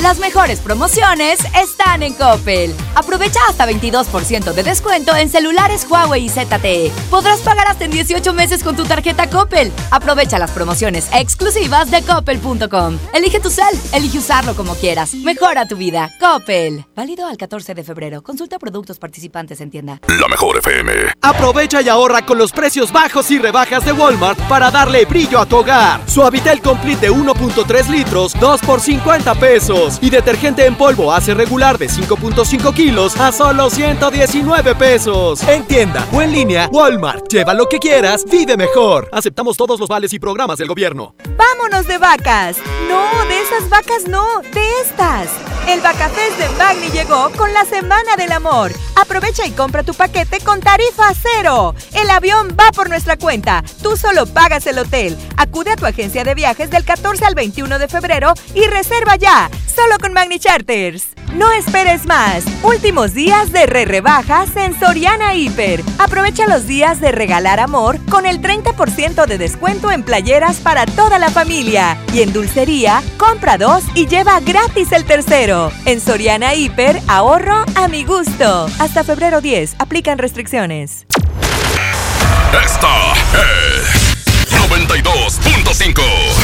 Las mejores promociones están en Coppel. Aprovecha hasta 22% de descuento en celulares Huawei y ZTE. Podrás pagar hasta en 18 meses con tu tarjeta Coppel. Aprovecha las promociones exclusivas de coppel.com. Elige tu cel, elige usarlo como quieras. Mejora tu vida. Coppel. Válido al 14 de febrero. Consulta productos participantes en tienda. La mejor FM. Aprovecha y ahorra con los precios bajos y rebajas de Walmart para darle brillo a tu hogar. Suavitel Complete de 1.3 litros, 2 por 50 pesos y detergente en polvo hace regular de 5.5 kilos a solo 119 pesos. En tienda o en línea, Walmart. Lleva lo que quieras, vive mejor. Aceptamos todos los vales y programas del gobierno. ¡Vámonos de vacas! No, de esas vacas no, de estas. El Vacafest de Magni llegó con la Semana del Amor. Aprovecha y compra tu paquete con tarifa cero. El avión va por nuestra cuenta. Tú solo pagas el hotel. Acude a tu agencia de viajes del 14 al 21 de febrero y reserva ya solo con Magni Charters. No esperes más. Últimos días de re rebajas en Soriana Hiper. Aprovecha los días de regalar amor con el 30% de descuento en playeras para toda la familia. Y en dulcería, compra dos y lleva gratis el tercero. En Soriana Hiper, ahorro a mi gusto. Hasta febrero 10, aplican restricciones. Esta es 92.5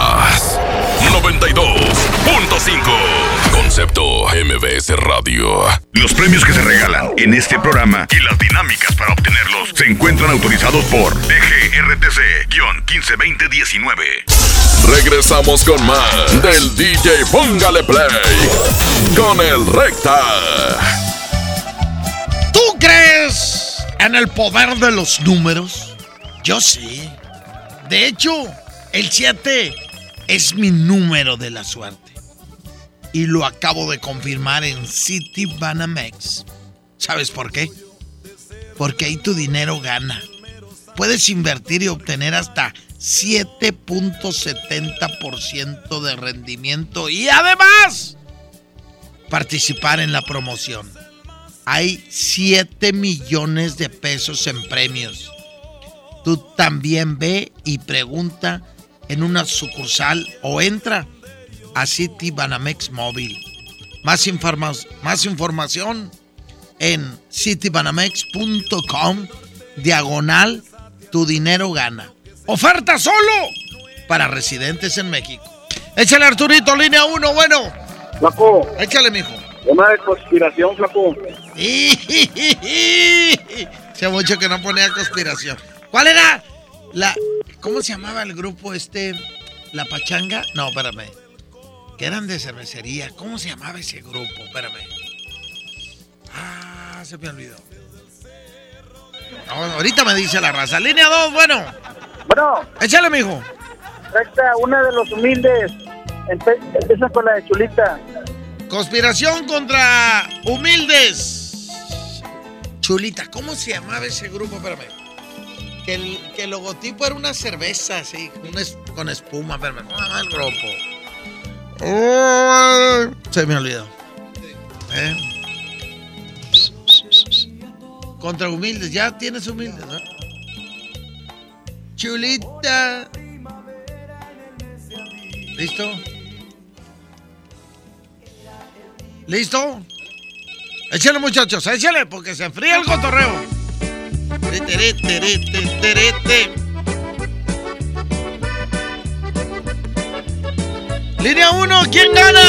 92.5. Concepto MBS Radio. Los premios que se regalan en este programa y las dinámicas para obtenerlos se encuentran autorizados por DGRTC-152019. Regresamos con más del DJ Póngale Play con el Recta. ¿Tú crees en el poder de los números? Yo sí. De hecho, el 7 es mi número de la suerte. Y lo acabo de confirmar en City Banamex. ¿Sabes por qué? Porque ahí tu dinero gana. Puedes invertir y obtener hasta 7.70% de rendimiento y además participar en la promoción. Hay 7 millones de pesos en premios. Tú también ve y pregunta en una sucursal o entra a City Banamex Móvil. Más, más información en citybanamex.com diagonal tu dinero gana. Oferta solo para residentes en México. Échale Arturito, línea 1, bueno. Flaco. Échale, mijo. Una de conspiración, flaco. Se mucho que no ponía conspiración. ¿Cuál era la ¿Cómo se llamaba el grupo este? ¿La Pachanga? No, espérame. Que eran de cervecería. ¿Cómo se llamaba ese grupo? Espérame. Ah, se me olvidó. ahorita me dice la raza. Línea 2, bueno. Bueno. Échale, mijo. Recta, una de los humildes. Empieza con la de Chulita. Conspiración contra humildes. Chulita, ¿cómo se llamaba ese grupo? Espérame que el, que el logotipo era una cerveza así, con espuma, pero me el grupo. se me olvidó. ¿Eh? Contra humildes, ya tienes humildes, ¿no? Chulita. ¿Listo? ¿Listo? Échale muchachos, échale, porque se enfría el cotorreo. Tere, tere, tere, tere, tere. Línea 1, ¿quién gana?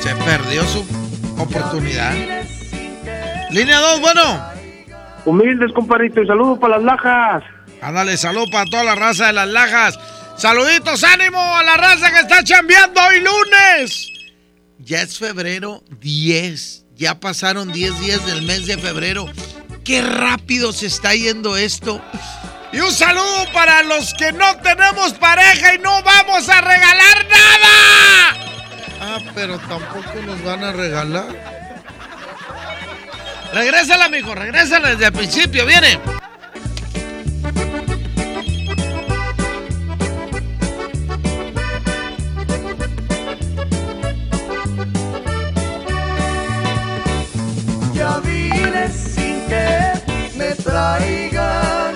Se perdió su oportunidad. Línea 2, bueno. Humildes, compadrito, y saludos para las lajas. Ándale, salud para toda la raza de las lajas. Saluditos, ánimo a la raza que está chambeando hoy lunes. Ya es febrero 10. Ya pasaron 10 días del mes de febrero. Qué rápido se está yendo esto. Y un saludo para los que no tenemos pareja y no vamos a regalar nada. Ah, pero tampoco nos van a regalar. Regrésala, amigo, regrésala desde el principio, viene. Traigan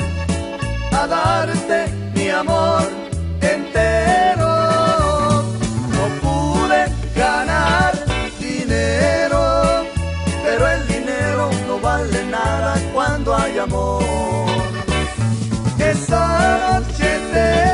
a darte mi amor entero. No pude ganar dinero, pero el dinero no vale nada cuando hay amor. Esa noche te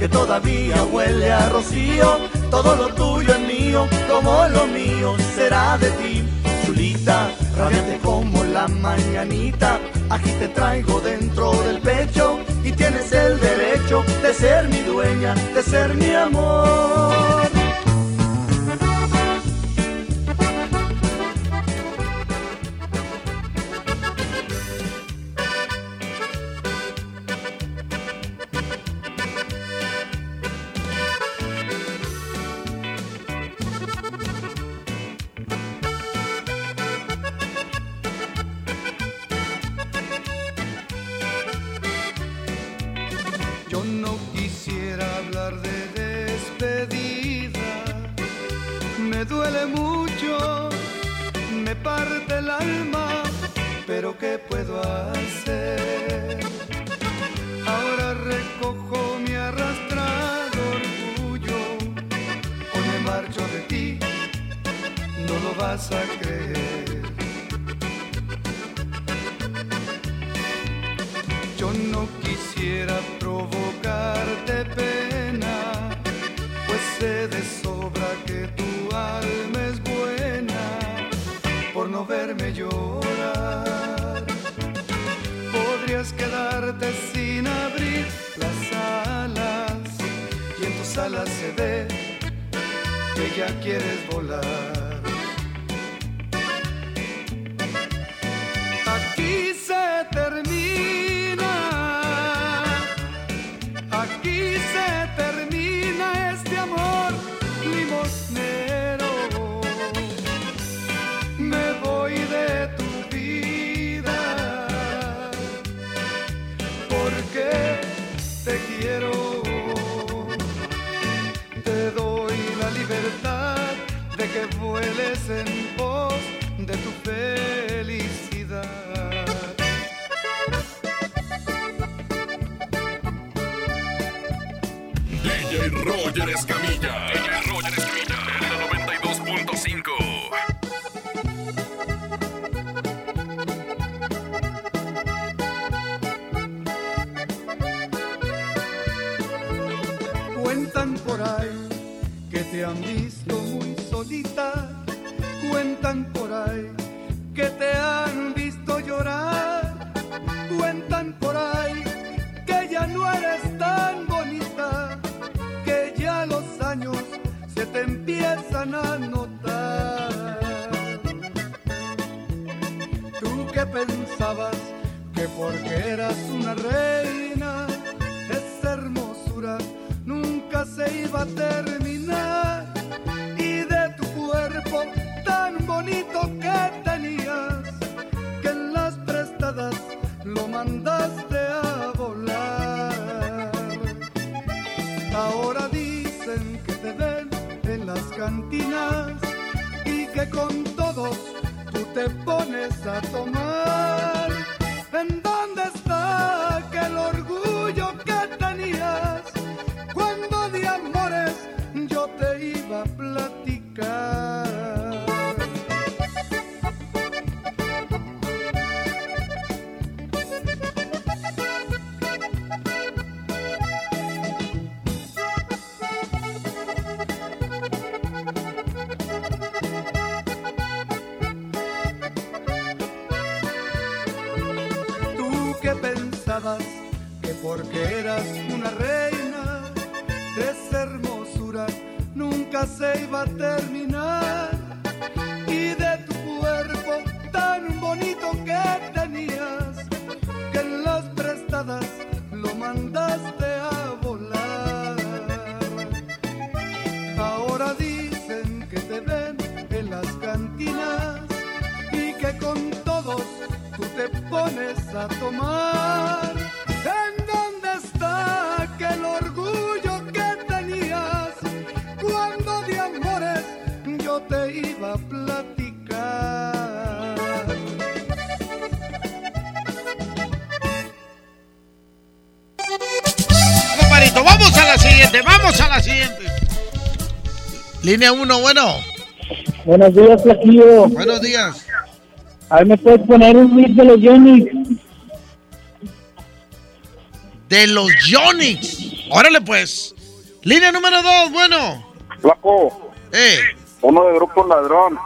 que todavía huele a rocío, todo lo tuyo es mío, como lo mío será de ti. Chulita, radiante como la mañanita, aquí te traigo dentro del pecho y tienes el derecho de ser mi dueña, de ser mi amor. Pero ¿qué puedo hacer? Ahora recojo mi arrastrado orgullo, hoy me marcho de ti, no lo vas a creer. Alas se ve que ya quieres volar. En pos de tu felicidad. DJ Roger Escamilla. La siguiente, vamos a la siguiente. Línea 1, bueno. Buenos días, Flaquillo. Buenos días. Ahí me puedes poner un mix de los Yonix. De los Yonix. Órale pues. Línea número 2, bueno. Flaco. Eh. Uno de Grupo Ladrón.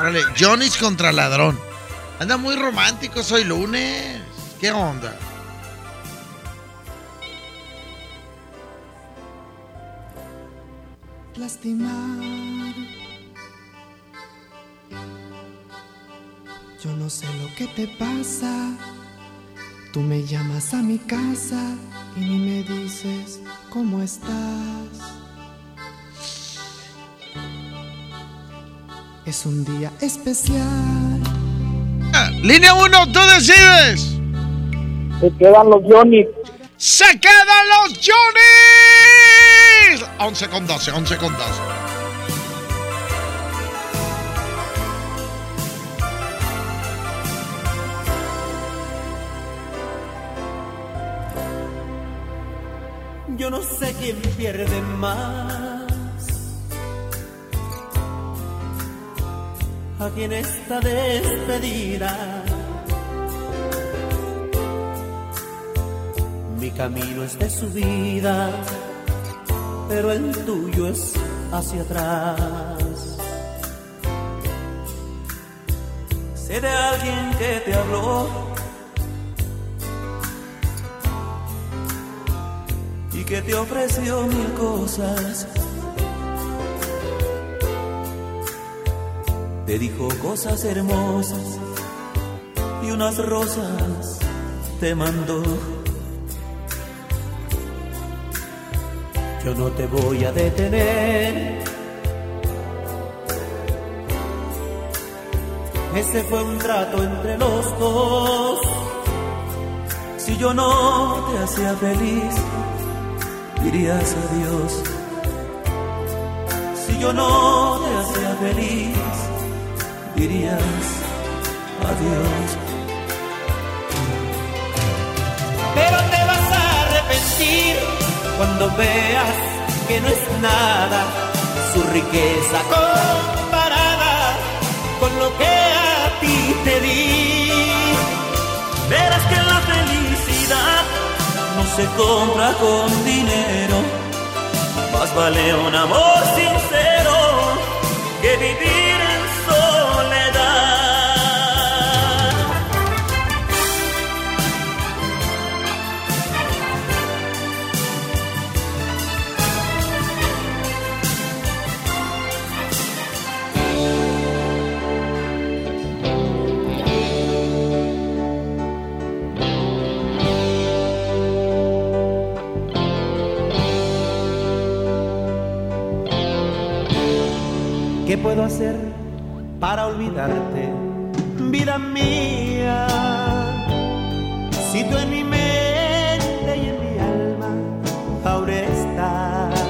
Órale, Yonix contra ladrón. Anda muy romántico, soy lunes. ¿Qué onda? Lastimar. Yo no sé lo que te pasa. Tú me llamas a mi casa y ni me dices cómo estás. Es un día especial. Línea 1, tú decides. Se quedan los Yonix. ¡Se quedan los Yonix! 11 con 12, 11 con 12. Yo no sé quién pierde más. Aquí en esta despedida. Mi camino es de subida, pero el tuyo es hacia atrás. Sé de alguien que te habló y que te ofreció mil cosas. Te dijo cosas hermosas y unas rosas te mandó. Yo no te voy a detener. Ese fue un trato entre los dos. Si yo no te hacía feliz, dirías adiós. Si yo no te hacía feliz, dirías adiós. Pero te vas a arrepentir cuando veas que no es nada su riqueza comparada con lo que a ti te di. Verás que la felicidad no se compra con dinero, más vale un amor sincero que vivir ¿Qué puedo hacer para olvidarte, vida mía? Si tú en mi mente y en mi alma ahora estás,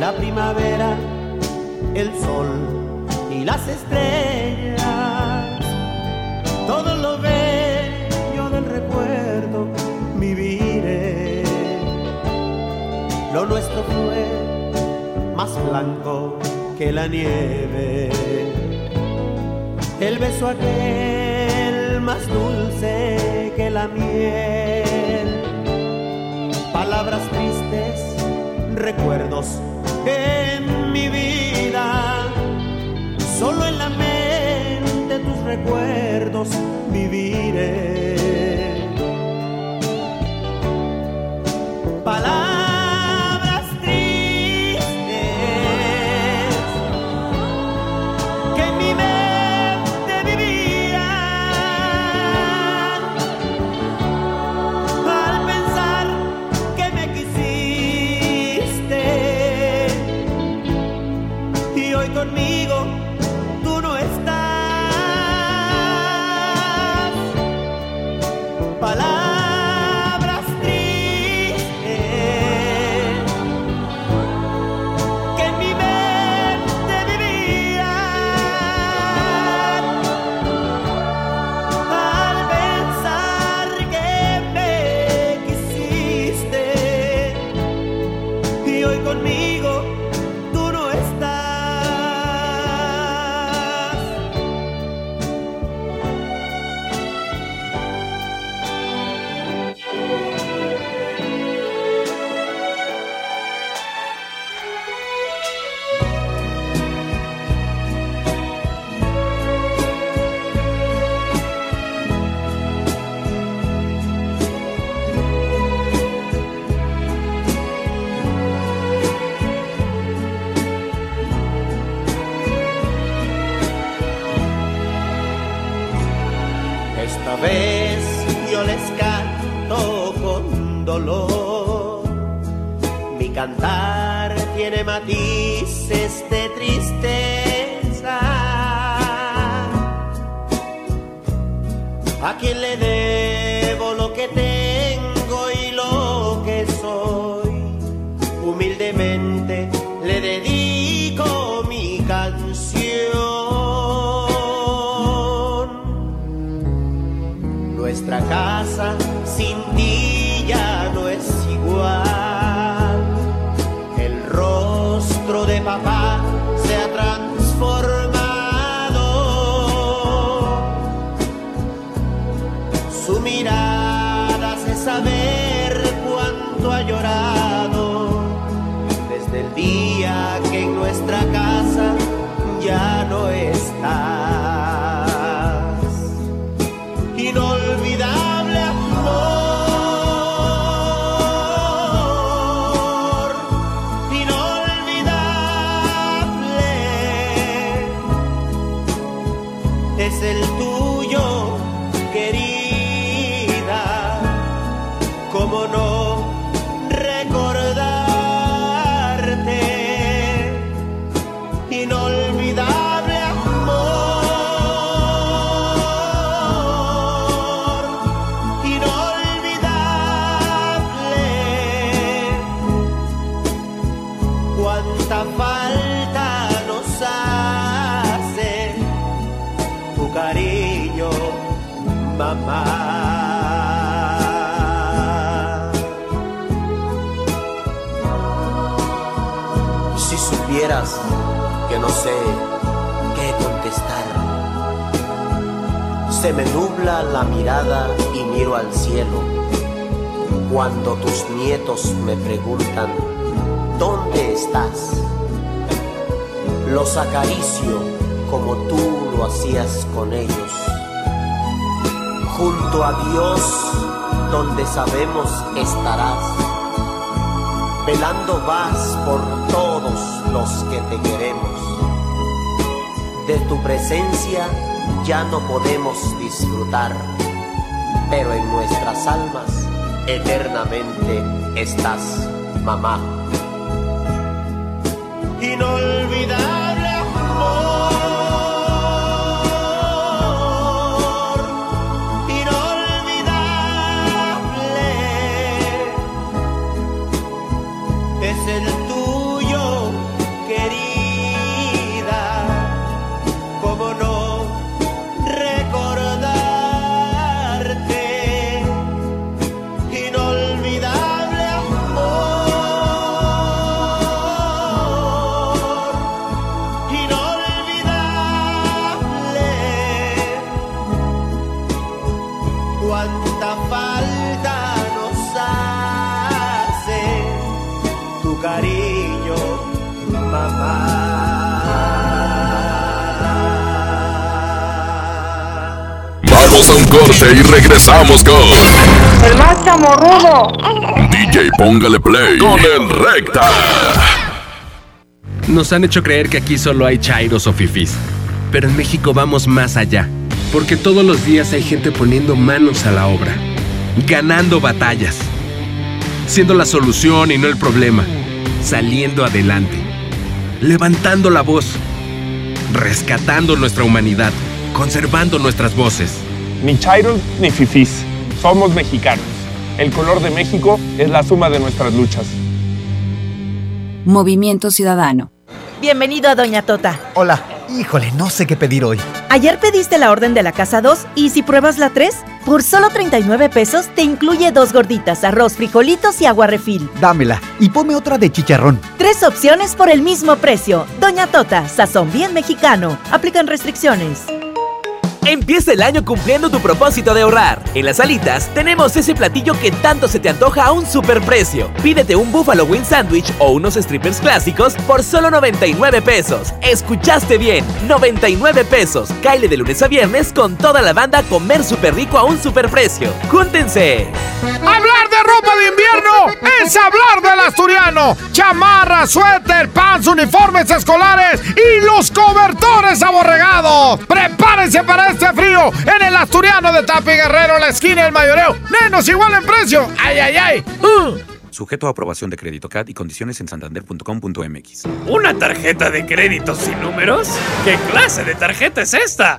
la primavera el sol y las estrellas, todo lo bello del recuerdo viviré. Lo nuestro fue más blanco que la nieve, el beso aquel más dulce que la miel, palabras tristes, recuerdos en mi vida, solo en la mente tus recuerdos viviré. Matices de tristeza. A quien le debo mamá. Si supieras que no sé qué contestar, se me nubla la mirada y miro al cielo. Cuando tus nietos me preguntan, ¿dónde estás? Los acaricio como tú lo hacías con ellos. Junto a Dios, donde sabemos estarás. Velando vas por todos los que te queremos. De tu presencia ya no podemos disfrutar, pero en nuestras almas eternamente estás, mamá. Corte y regresamos con. El más chamorrudo. DJ Póngale Play con el Recta. Nos han hecho creer que aquí solo hay chairos o fifis. Pero en México vamos más allá. Porque todos los días hay gente poniendo manos a la obra. Ganando batallas. Siendo la solución y no el problema. Saliendo adelante. Levantando la voz. Rescatando nuestra humanidad. Conservando nuestras voces. Ni chairos ni fifís. Somos mexicanos. El color de México es la suma de nuestras luchas. Movimiento Ciudadano. Bienvenido a Doña Tota. Hola. Híjole, no sé qué pedir hoy. Ayer pediste la orden de la casa 2 y si pruebas la 3, por solo 39 pesos te incluye dos gorditas, arroz, frijolitos y agua refil. Dámela y ponme otra de chicharrón. Tres opciones por el mismo precio. Doña Tota, sazón bien mexicano. Aplican restricciones. Empieza el año cumpliendo tu propósito de ahorrar. En las alitas tenemos ese platillo que tanto se te antoja a un superprecio. Pídete un Buffalo Wing Sandwich o unos strippers clásicos por solo 99 pesos. Escuchaste bien, 99 pesos. Caile de lunes a viernes con toda la banda comer súper rico a un superprecio. ¡Júntense! Hablar de ropa de invierno es hablar del asturiano. Chamarra, suéter, pants, uniformes escolares y los cobertores aborregados. Prepárense para este frío en el asturiano de Tapi Guerrero, la esquina del mayoreo. Menos igual en precio. ¡Ay, ay, ay! Uh. Sujeto a aprobación de crédito CAT y condiciones en santander.com.mx. ¿Una tarjeta de crédito sin números? ¿Qué clase de tarjeta es esta?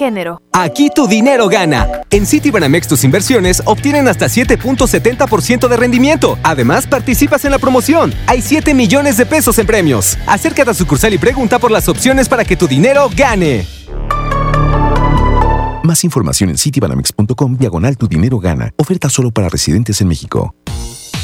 género. Aquí tu dinero gana. En Citibanamex tus inversiones obtienen hasta 7.70% de rendimiento. Además, participas en la promoción. Hay 7 millones de pesos en premios. Acércate a sucursal y pregunta por las opciones para que tu dinero gane. Más información en citibanamex.com diagonal tu dinero gana. Oferta solo para residentes en México.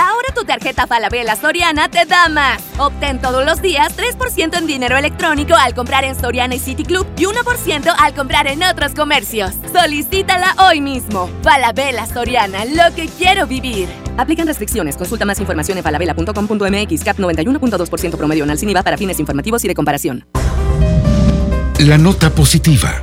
Ahora tu tarjeta Falabella Soriana te da más. Obtén todos los días 3% en dinero electrónico al comprar en Soriana y City Club y 1% al comprar en otros comercios. Solicítala hoy mismo. Falabella Soriana, lo que quiero vivir. Aplican restricciones. Consulta más información en falabella.com.mx. CAP 91.2% promedio en IVA para fines informativos y de comparación. La nota positiva.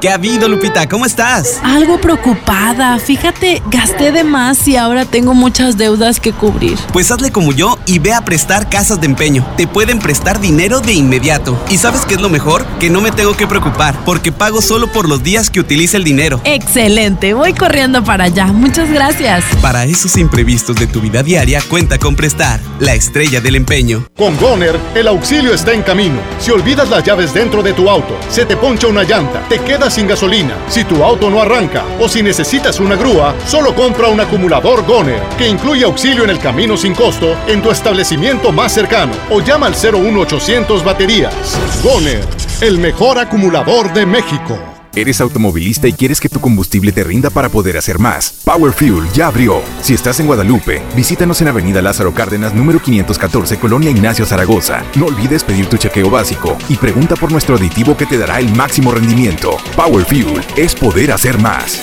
¿Qué ha habido, Lupita? ¿Cómo estás? Algo preocupada. Fíjate, gasté de más y ahora tengo muchas deudas que cubrir. Pues hazle como yo y ve a prestar casas de empeño. Te pueden prestar dinero de inmediato. ¿Y sabes qué es lo mejor? Que no me tengo que preocupar porque pago solo por los días que utilice el dinero. Excelente, voy corriendo para allá. Muchas gracias. Para esos imprevistos de tu vida diaria, cuenta con Prestar, la estrella del empeño. Con Goner, el auxilio está en camino. Si olvidas las llaves dentro de tu auto, se te poncha una llanta, te quedas sin gasolina, si tu auto no arranca o si necesitas una grúa, solo compra un acumulador Goner, que incluye auxilio en el camino sin costo en tu establecimiento más cercano o llama al 01800 baterías. Goner, el mejor acumulador de México. ¿Eres automovilista y quieres que tu combustible te rinda para poder hacer más? Power Fuel ya abrió. Si estás en Guadalupe, visítanos en Avenida Lázaro Cárdenas, número 514, Colonia Ignacio Zaragoza. No olvides pedir tu chequeo básico y pregunta por nuestro aditivo que te dará el máximo rendimiento. Power Fuel es poder hacer más.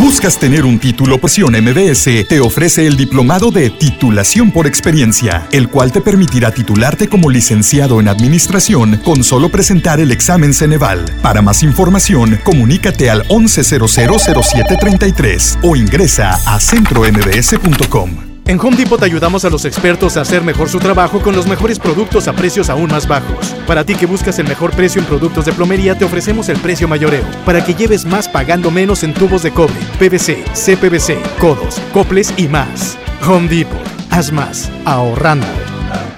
¿Buscas tener un título? Presión MBS te ofrece el diplomado de titulación por experiencia, el cual te permitirá titularte como licenciado en administración con solo presentar el examen Ceneval. Para más información, comunícate al 11000733 o ingresa a centrombs.com. En Home Depot te ayudamos a los expertos a hacer mejor su trabajo con los mejores productos a precios aún más bajos. Para ti que buscas el mejor precio en productos de plomería, te ofrecemos el precio mayoreo, para que lleves más pagando menos en tubos de cobre, PVC, CPVC, codos, coples y más. Home Depot, haz más, ahorrando.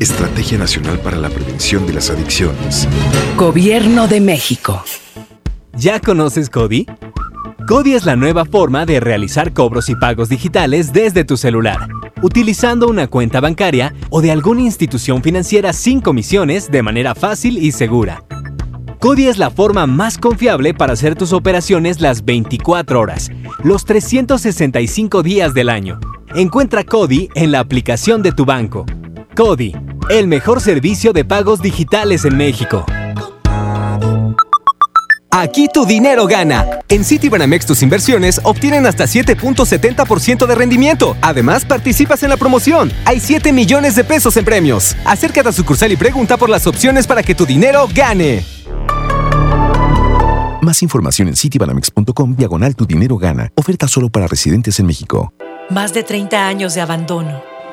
Estrategia Nacional para la Prevención de las Adicciones. Gobierno de México. ¿Ya conoces Cody? Cody es la nueva forma de realizar cobros y pagos digitales desde tu celular, utilizando una cuenta bancaria o de alguna institución financiera sin comisiones de manera fácil y segura. Cody es la forma más confiable para hacer tus operaciones las 24 horas, los 365 días del año. Encuentra Cody en la aplicación de tu banco. Cody, el mejor servicio de pagos digitales en México. Aquí tu dinero gana. En Citibanamex tus inversiones obtienen hasta 7.70% de rendimiento. Además, participas en la promoción. Hay 7 millones de pesos en premios. Acércate a sucursal y pregunta por las opciones para que tu dinero gane. Más información en citibanamex.com diagonal tu dinero gana. Oferta solo para residentes en México. Más de 30 años de abandono,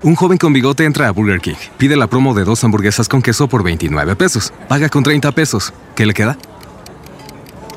Un joven con bigote entra a Burger King, pide la promo de dos hamburguesas con queso por 29 pesos, paga con 30 pesos. ¿Qué le queda?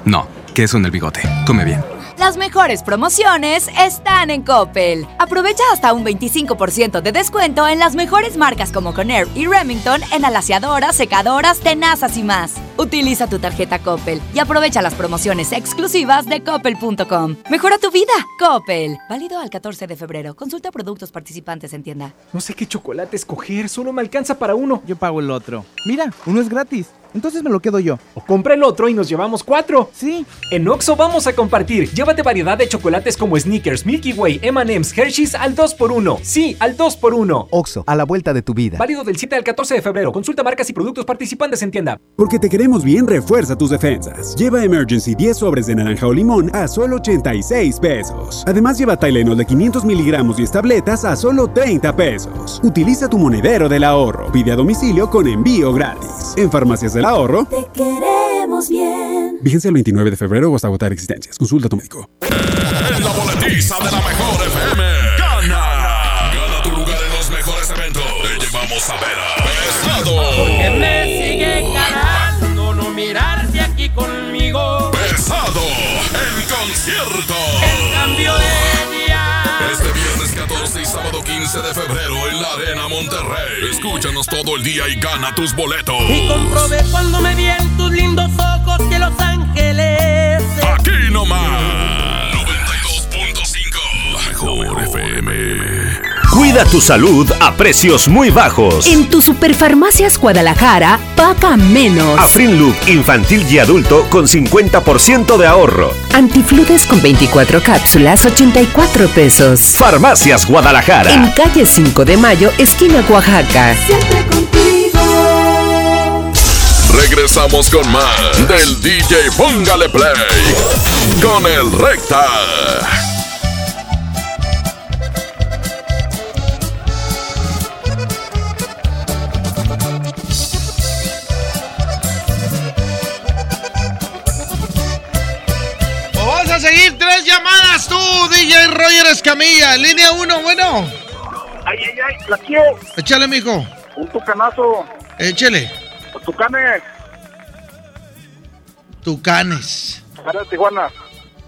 No, queso en el bigote. Come bien. Las mejores promociones están en Coppel. Aprovecha hasta un 25% de descuento en las mejores marcas como Conair y Remington en alaciadoras, secadoras, tenazas y más. Utiliza tu tarjeta Coppel y aprovecha las promociones exclusivas de coppel.com. Mejora tu vida, Coppel. Válido al 14 de febrero. Consulta productos participantes en tienda. No sé qué chocolate escoger, solo me alcanza para uno. Yo pago el otro. Mira, uno es gratis. Entonces me lo quedo yo. O compra el otro y nos llevamos cuatro. Sí. En Oxo vamos a compartir. Llévate variedad de chocolates como Snickers, Milky Way, M&M's, Hershey's al 2x1. Sí, al 2x1. Oxo, a la vuelta de tu vida. Válido del 7 al 14 de febrero. Consulta marcas y productos participantes en tienda. Porque te queremos bien, refuerza tus defensas. Lleva Emergency 10 sobres de naranja o limón a solo 86 pesos. Además lleva Tylenol de 500 miligramos y tabletas a solo 30 pesos. Utiliza tu monedero del ahorro. Pide a domicilio con envío gratis. En Farmacias del Ahorro. Te queremos bien. Vigencia el 29 de febrero o hasta agotar existencias. Consulta a tu médico. En la boletiza de la mejor FM. Gana. Gana tu lugar en los mejores eventos. Te llevamos a ver a Pesado. Porque me sigue ganando no mirarse aquí conmigo. Pesado. En concierto. 15 de febrero en la Arena Monterrey. Escúchanos todo el día y gana tus boletos. Y comprobé cuando me vi en tus lindos ojos que Los Ángeles. Aquí nomás. 92.5. La mejor FM. Cuida tu salud a precios muy bajos. En tu Superfarmacias Guadalajara, paga menos. Afrinlook infantil y adulto con 50% de ahorro. Antifludes con 24 cápsulas, 84 pesos. Farmacias Guadalajara. En calle 5 de Mayo, esquina Oaxaca. Siempre contigo. Regresamos con más del DJ Póngale Play con el Recta. Roger Escamilla. Línea 1, bueno. Ay, ay, ay, la quiero. Échale, mijo. Un tucanazo. Échale. Los tucanes. Tucanes. Para de Tijuana.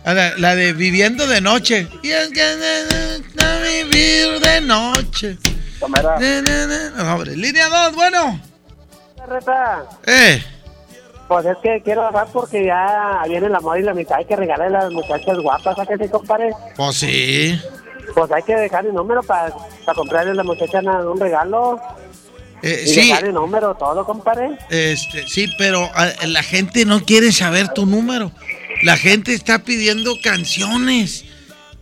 La, la de viviendo de noche. Y es que de- de vivir de noche. Tomera. No, hombre. Línea 2, bueno. Reta, Eh. Pues es que quiero hablar porque ya viene la moda y la mitad hay que regalarle a las muchachas guapas, ¿a que sí, compadre? Pues sí. Pues hay que dejar el número para comprarle a la muchacha un regalo. Eh, y sí. dejar el número, todo, compadre. Este, sí, pero ah, la gente no quiere saber tu número. La gente está pidiendo canciones.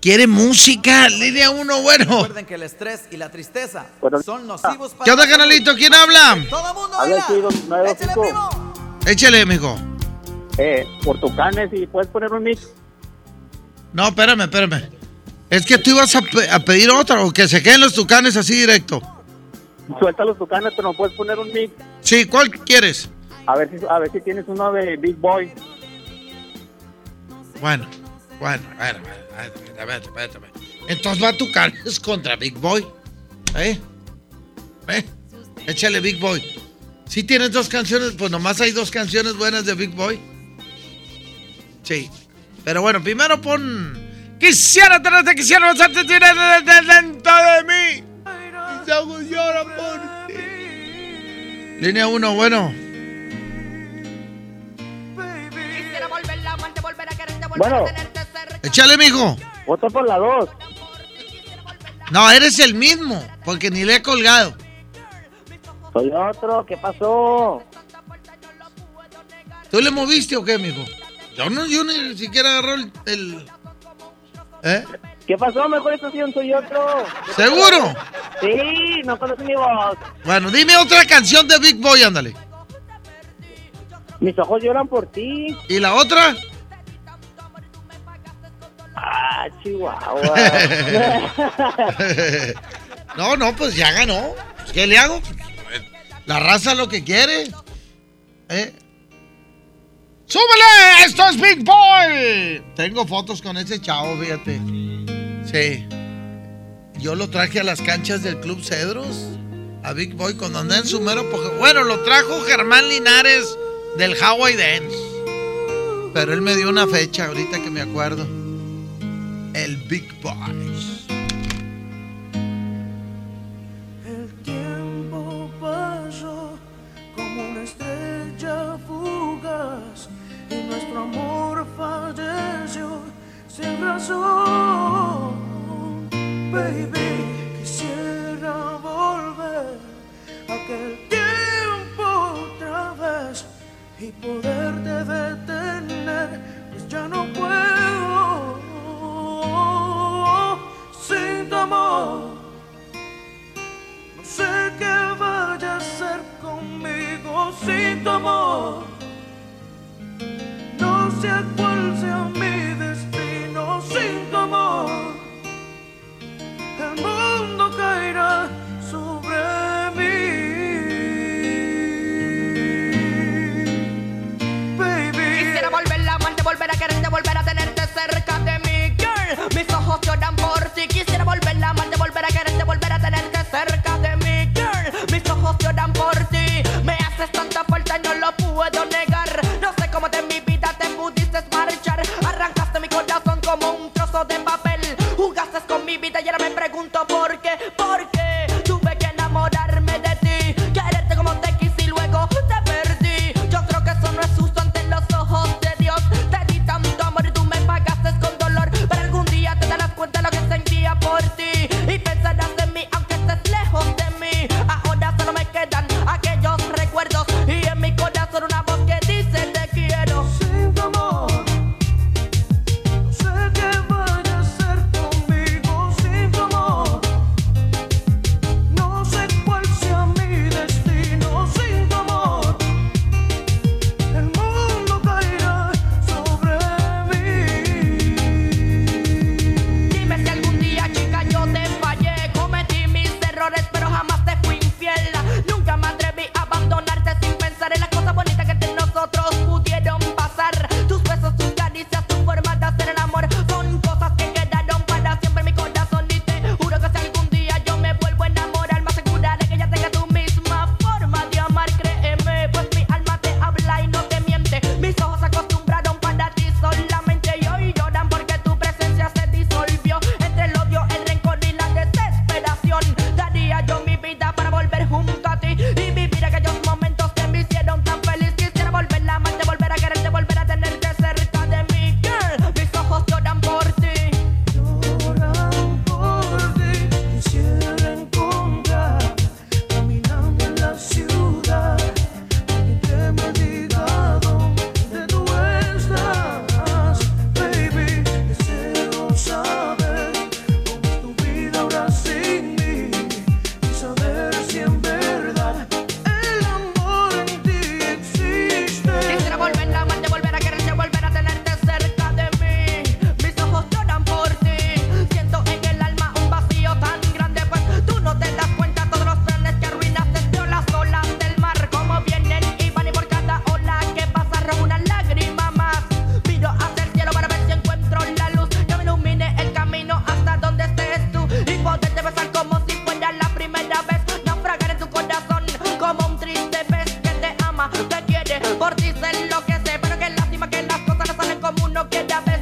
Quiere música. Línea 1, bueno. Recuerden que el estrés y la tristeza son nocivos para ¿Qué onda, canalito? ¿Quién habla? Todo mundo Habla el 925. Échale, mijo. Eh, por tucanes y puedes poner un mix. No, espérame, espérame. Es que tú ibas a, pe- a pedir otra o que se queden los tucanes así directo. Suelta los tucanes, pero no puedes poner un mix. Sí, ¿cuál quieres? A ver si, a ver si tienes uno de Big Boy. Bueno, bueno, a ver, a ver, a ver, a ver, a ver, a ver. Entonces va tucanes contra Big Boy. ¿Eh? ¿Eh? Échale Big Boy. Si tienes dos canciones, pues nomás hay dos canciones buenas de Big Boy. Sí. Pero bueno, primero pon. Quisiera tenerte, quisiera besarte, tirar dentro de mí. Mis ojos lloran por ti. Línea 1, bueno. Bueno, Échale, mijo. voto por la 2. No, eres el mismo, porque ni le he colgado. Soy otro, ¿qué pasó? ¿Tú le moviste o qué, mijo? Yo no, yo ni siquiera agarró el. el- ¿Eh? ¿Qué pasó? Mejor estación soy otro. ¿Seguro? Sí, no conoces mi voz. Bueno, dime otra canción de Big Boy, ándale. Mis ojos lloran por ti. ¿Y la otra? Ah, Chihuahua. no, no, pues ya ganó. ¿Qué le hago? La raza lo que quiere. ¿Eh? ¡Súbele! ¡Esto es Big Boy! Tengo fotos con ese chavo, fíjate. Sí. Yo lo traje a las canchas del Club Cedros. A Big Boy cuando andaba en su mero Bueno, lo trajo Germán Linares del Hawaii Dance. Pero él me dio una fecha ahorita que me acuerdo. El Big Boy. no queda ver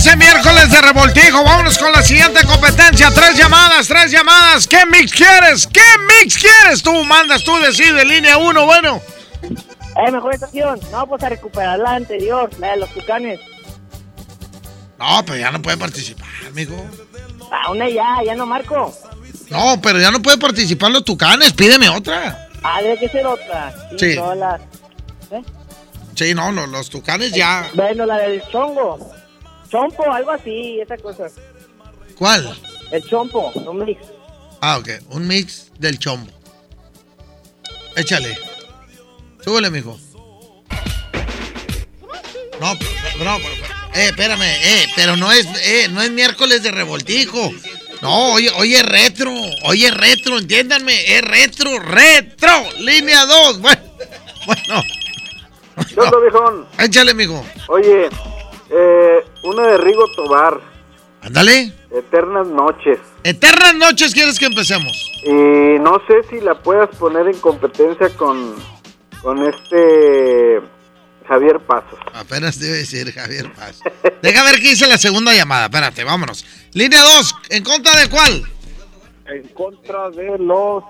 ese miércoles de revoltijo. Vámonos con la siguiente competencia. Tres llamadas, tres llamadas. ¿Qué mix quieres? ¿Qué mix quieres? Tú mandas, tú decides. Línea uno, bueno. Eh, mejor estación. No, pues a recuperar la anterior, la de los tucanes. No, pero ya no puede participar, amigo. Ah, una ya, ya no marco. No, pero ya no puede participar los tucanes. Pídeme otra. Ah, debe que ser otra. Sí. ¿Eh? Sí, no, no, los tucanes ya. Bueno, la del chongo. Chompo, algo así, esa cosa. ¿Cuál? El chompo, un mix. Ah, ok. Un mix del chombo. Échale. Súbele, mijo. No, pero- no, pero- eh, espérame, eh, pero no es, eh, no es miércoles de revoltijo. No, oye, oye, retro, oye, retro, entiéndanme, es retro, retro, línea 2. Bueno, bueno. ¿Qué onda, viejón? Échale, mijo. Oye, eh, una de Rigo Tobar. Ándale. Eternas noches. Eternas noches quieres que empecemos. Y no sé si la puedas poner en competencia con, con este Javier Pasos. Apenas debe decir Javier Paz. Deja ver qué dice la segunda llamada. Espérate, vámonos. Línea 2, ¿en contra de cuál? En contra de los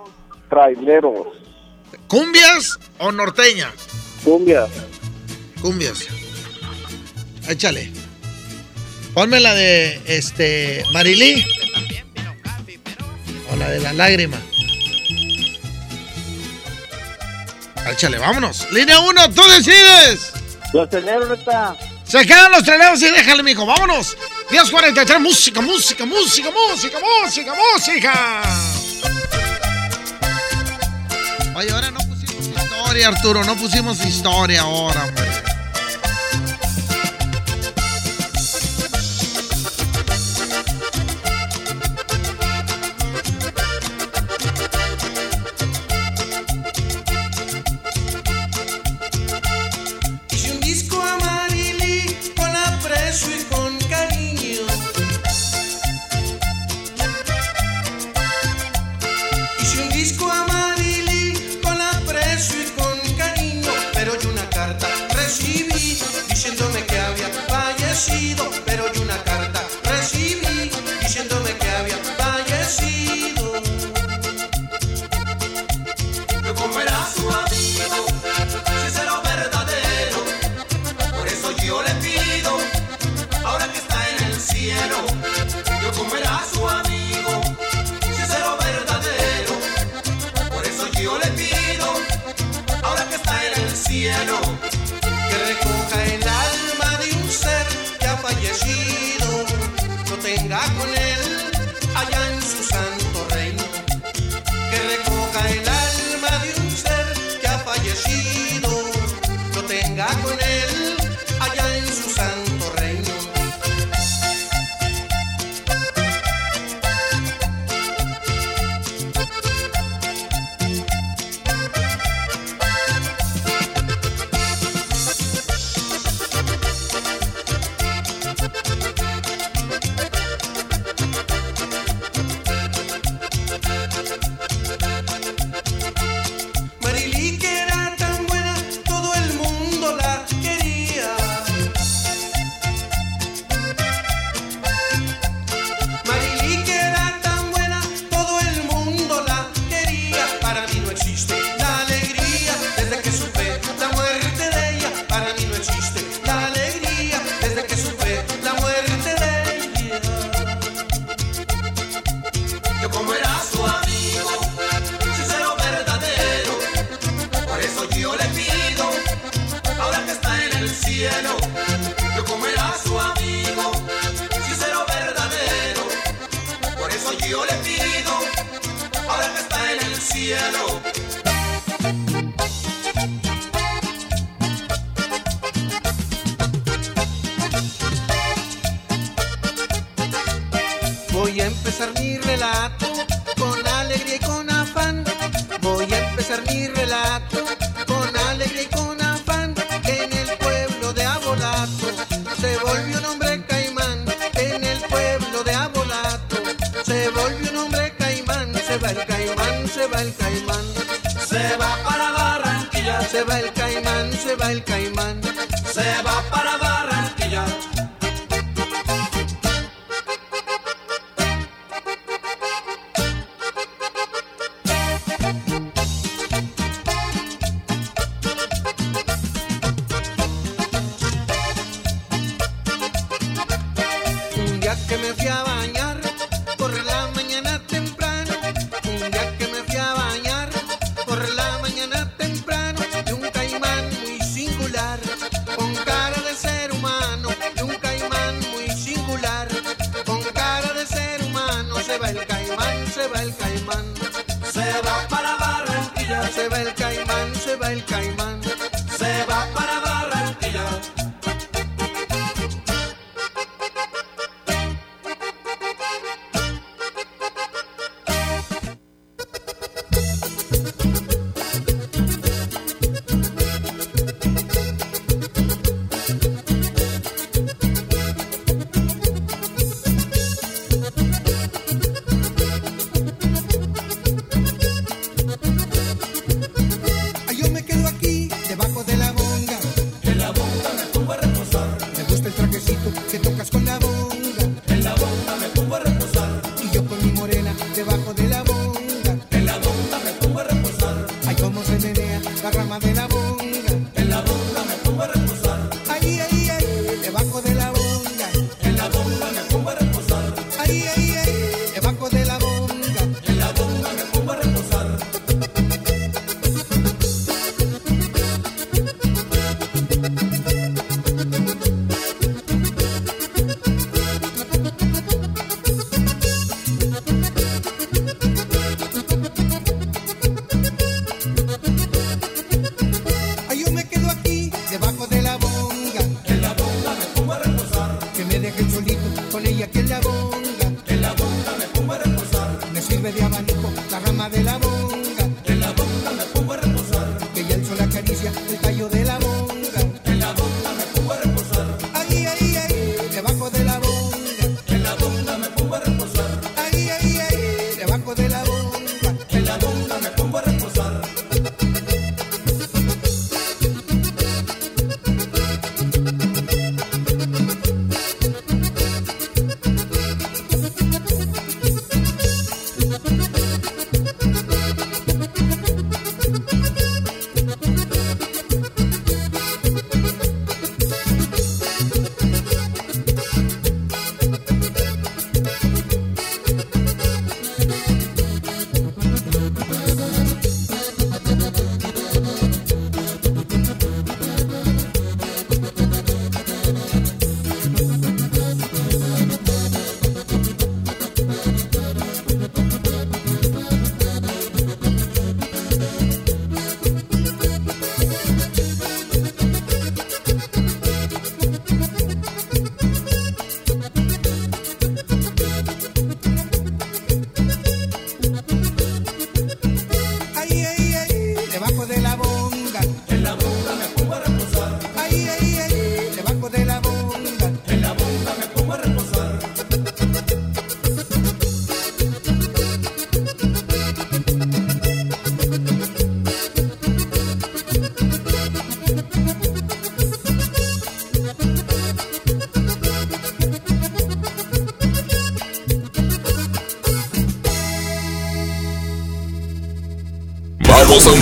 traileros. ¿Cumbias o norteña? Cumbia. Cumbias. Échale. Ponme la de este Marilí. O la de la lágrima. Échale, vámonos. Línea 1, tú decides. Los traileros está. Se quedan los traileros y déjale, mijo. Vámonos. 10.43, música, música, música, música, música, música. Oye, ahora no pusimos historia, Arturo. No pusimos historia ahora, hombre.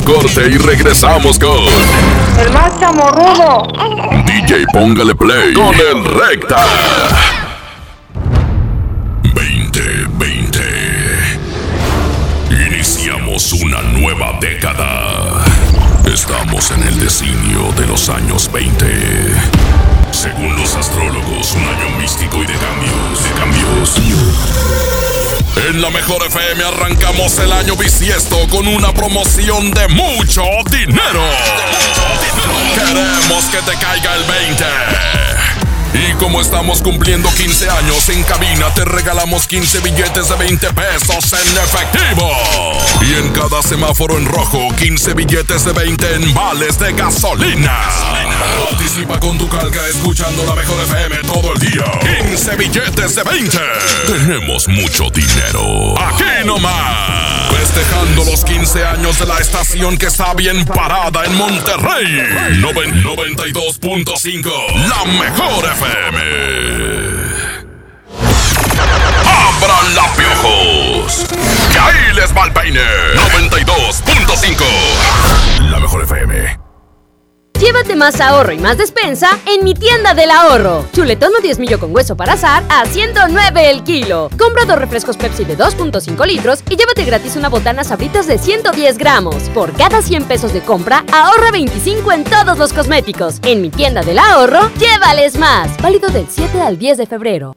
corte y regresamos con. El más chamorrudo. DJ, póngale play con el recta. Mejor FM arrancamos el año bisiesto con una promoción de mucho dinero. Queremos que te caiga el 20. Y como estamos cumpliendo 15 años en cabina, te regalamos 15 billetes de 20 pesos en efectivo. Y en cada semáforo en rojo, 15 billetes de 20 en vales de gasolina. Participa con tu calca escuchando la mejor FM todo el día. 15 billetes de 20. Tenemos mucho dinero. Aquí nomás. Festejando los 15 años de la estación que está bien parada en Monterrey. 92.5. La mejor FM. ¡Abran la piojos! ¡Que ahí les va el peine! 92.5. La mejor FM más ahorro y más despensa en mi tienda del ahorro. Chuletón o 10 millo con hueso para azar a 109 el kilo. Compra dos refrescos Pepsi de 2.5 litros y llévate gratis una botana sabritas de 110 gramos. Por cada 100 pesos de compra, ahorra 25 en todos los cosméticos. En mi tienda del ahorro, llévales más. Válido del 7 al 10 de febrero.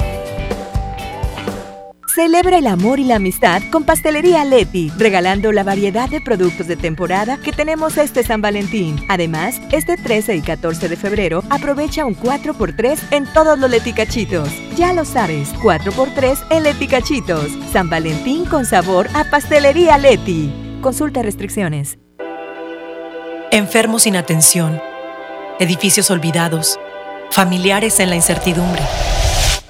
Celebra el amor y la amistad con Pastelería Leti, regalando la variedad de productos de temporada que tenemos este San Valentín. Además, este 13 y 14 de febrero aprovecha un 4x3 en todos los leticachitos. Ya lo sabes, 4x3 en leticachitos. San Valentín con sabor a Pastelería Leti. Consulta restricciones. Enfermos sin atención, edificios olvidados, familiares en la incertidumbre.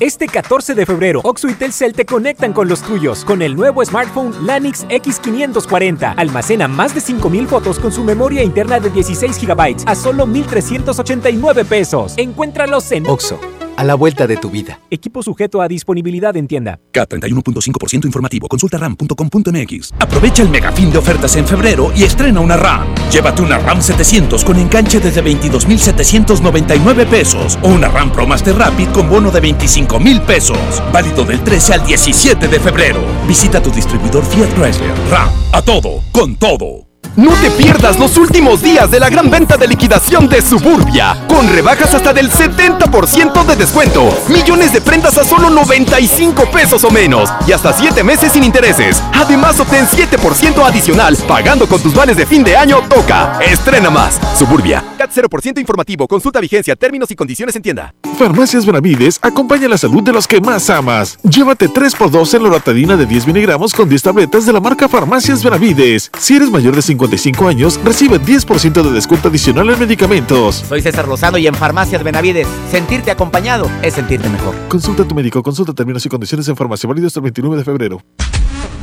Este 14 de febrero, Oxo y Telcel te conectan con los tuyos con el nuevo smartphone Lanix X540. Almacena más de 5000 fotos con su memoria interna de 16 GB a solo 1389 pesos. Encuéntralos en Oxo, a la vuelta de tu vida. Equipo sujeto a disponibilidad en tienda. K31.5% informativo. Consulta ram.com.mx. Aprovecha el megafín de ofertas en febrero y estrena una RAM. Llévate una RAM 700 con enganche desde 22.799 pesos o una RAM Pro Master Rapid con bono de 25 mil pesos. Válido del 13 al 17 de febrero. Visita tu distribuidor Fiat Chrysler. RAM. A todo. Con todo. No te pierdas los últimos días de la gran venta de liquidación de Suburbia, con rebajas hasta del 70% de descuento, millones de prendas a solo 95 pesos o menos y hasta 7 meses sin intereses. Además, obtén 7% adicional pagando con tus vales de fin de año Toca. Estrena más. Suburbia. CAT 0% informativo. Consulta vigencia, términos y condiciones en tienda. Farmacias Benavides acompaña la salud de los que más amas. Llévate 3x2 en loratadina de 10 miligramos con 10 tabletas de la marca Farmacias Benavides. Si eres mayor de 55 años, recibe 10% de descuento adicional en medicamentos. Soy César Lozano y en Farmacias Benavides, sentirte acompañado es sentirte mejor. Consulta a tu médico, consulta términos y condiciones en farmacia válido hasta el 29 de febrero.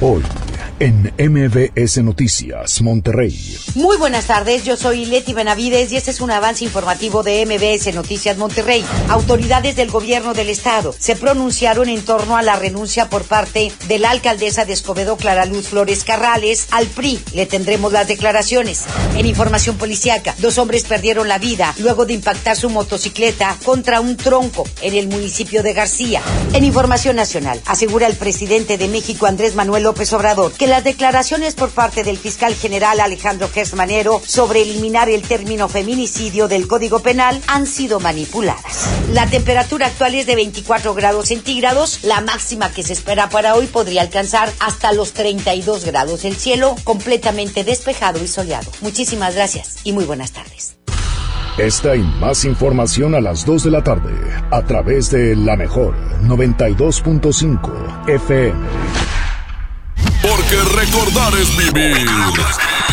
Hoy, en MBS Noticias, Monterrey. Muy buenas tardes, yo soy Leti Benavides y este es un avance informativo de MBS Noticias Monterrey. Autoridades del gobierno del estado se pronunciaron en torno a la renuncia por parte de la alcaldesa de Escobedo, Clara Luz Flores Carrales, al PRI. Le tendremos las declaraciones. En información policiaca, dos hombres perdieron la vida luego de impactar su motocicleta contra un tronco en el municipio de García. En información nacional, asegura el presidente de México, Andrés Manuel López Obrador, que las declaraciones por parte del fiscal general Alejandro Gersmanero sobre eliminar el término feminicidio del Código Penal han sido manipuladas. La temperatura actual es de 24 grados centígrados, la máxima que se espera para hoy podría alcanzar hasta los 32 grados. El cielo completamente despejado y soleado. Muchísimas gracias y muy buenas tardes. Esta y más información a las 2 de la tarde a través de la mejor 92.5 FM. Recordar es vivir.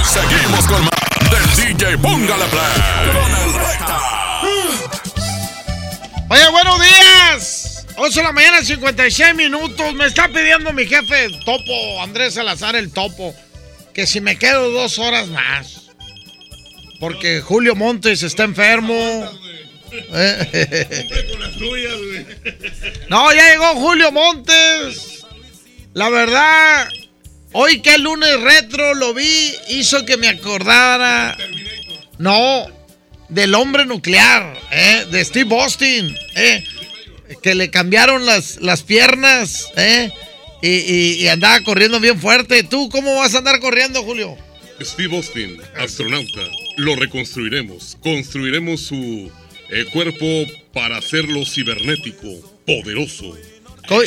Seguimos con más del DJ Póngale Play. Con el Recta. Oye, buenos días. 8 de la mañana, 56 minutos. Me está pidiendo mi jefe, el Topo, Andrés Salazar, el Topo. que si me quedo dos horas más. Porque Julio Montes está enfermo. No, ya llegó Julio Montes. La verdad, hoy que el lunes retro lo vi, hizo que me acordara. No, del hombre nuclear, eh, de Steve Austin, eh, que le cambiaron las, las piernas, eh, y, y- y andaba corriendo bien fuerte. ¿Tú cómo vas a andar corriendo, Julio? Steve Austin, astronauta, lo reconstruiremos. Construiremos su eh, cuerpo para hacerlo cibernético, poderoso.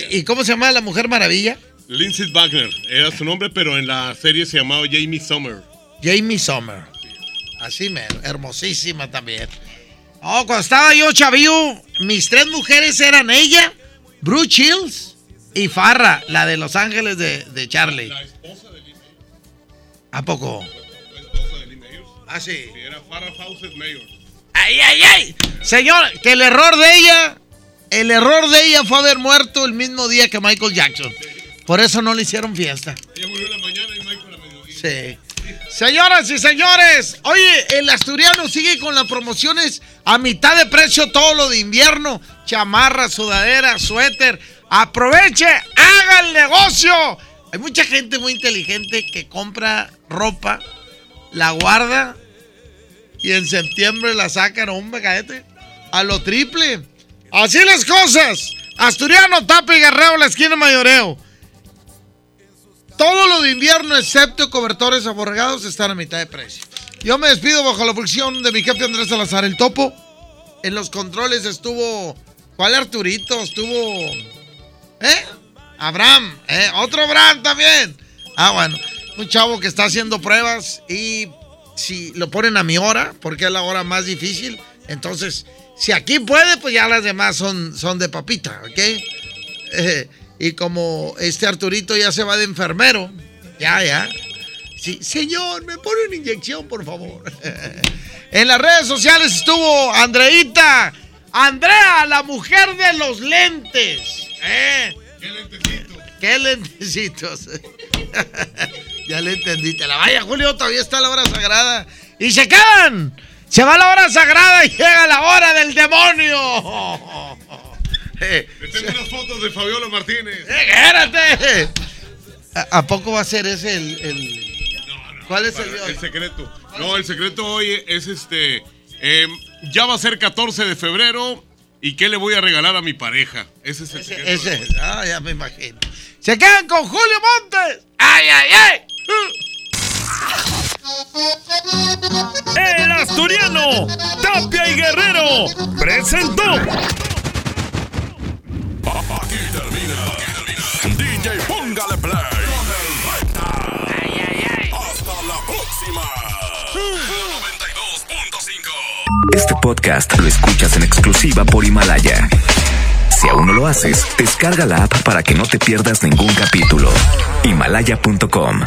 ¿Y cómo se llama la Mujer Maravilla? Lindsay Wagner era su nombre, pero en la serie se llamaba Jamie Summer. Jamie Sommer. Así mero, hermosísima también. Oh, cuando estaba yo chavío, mis tres mujeres eran ella, Bruce Chills y Farra, la de Los Ángeles de, de Charlie. ¿A poco? Ah, sí. Era Farrah Fawcett Mayor. ¡Ay, ay, ay! Señor, que el error de ella, el error de ella fue haber muerto el mismo día que Michael Jackson. Por eso no le hicieron fiesta. Ella murió en la mañana y Michael a mediodía. Sí. Señoras y señores, oye, el asturiano sigue con las promociones a mitad de precio todo lo de invierno. Chamarra, sudadera, suéter. Aproveche, haga el negocio. Hay mucha gente muy inteligente que compra ropa, la guarda y en septiembre la sacan, hombre, cállate, a lo triple. Así las cosas. Asturiano, Tapa y Guerrero, la esquina Mayoreo. Todo lo de invierno, excepto cobertores aborregados, están a mitad de precio. Yo me despido bajo la producción de mi jefe Andrés Salazar, el topo. En los controles estuvo. ¿Cuál Arturito? Estuvo. ¿Eh? Abraham. ¿eh? Otro Abraham también. Ah, bueno. Un chavo que está haciendo pruebas y si lo ponen a mi hora, porque es la hora más difícil, entonces, si aquí puede, pues ya las demás son, son de papita, ¿ok? Eh, y como este Arturito ya se va de enfermero, ya, ya. Sí, señor, me pone una inyección, por favor. en las redes sociales estuvo Andreita. Andrea, la mujer de los lentes. ¿eh? ¿Qué lentecito? ¿Qué lentecitos? ya le entendí. Te la vaya, Julio, todavía está la hora sagrada. Y se quedan. Se va la hora sagrada y llega la hora del demonio. Eh, tengo unas fotos de Fabiola Martínez. ¡Espérate! ¿A, a poco va a ser ese el. el- ¿Cuál es el de hoy? El secreto. No, el secreto hoy es este. em, ya va a ser 14 de febrero. ¿Y qué le voy a regalar a mi pareja? Ese es el secreto. Ese es. Ah, ya me imagino. Se quedan con Julio Montes. ¡Ay, ay, ay! El asturiano, Tapia y Guerrero, presentó. Aquí termina. DJ, póngale play. Hasta la próxima. 92.5. Este podcast lo escuchas en exclusiva por Himalaya. Si aún no lo haces, descarga la app para que no te pierdas ningún capítulo. Himalaya.com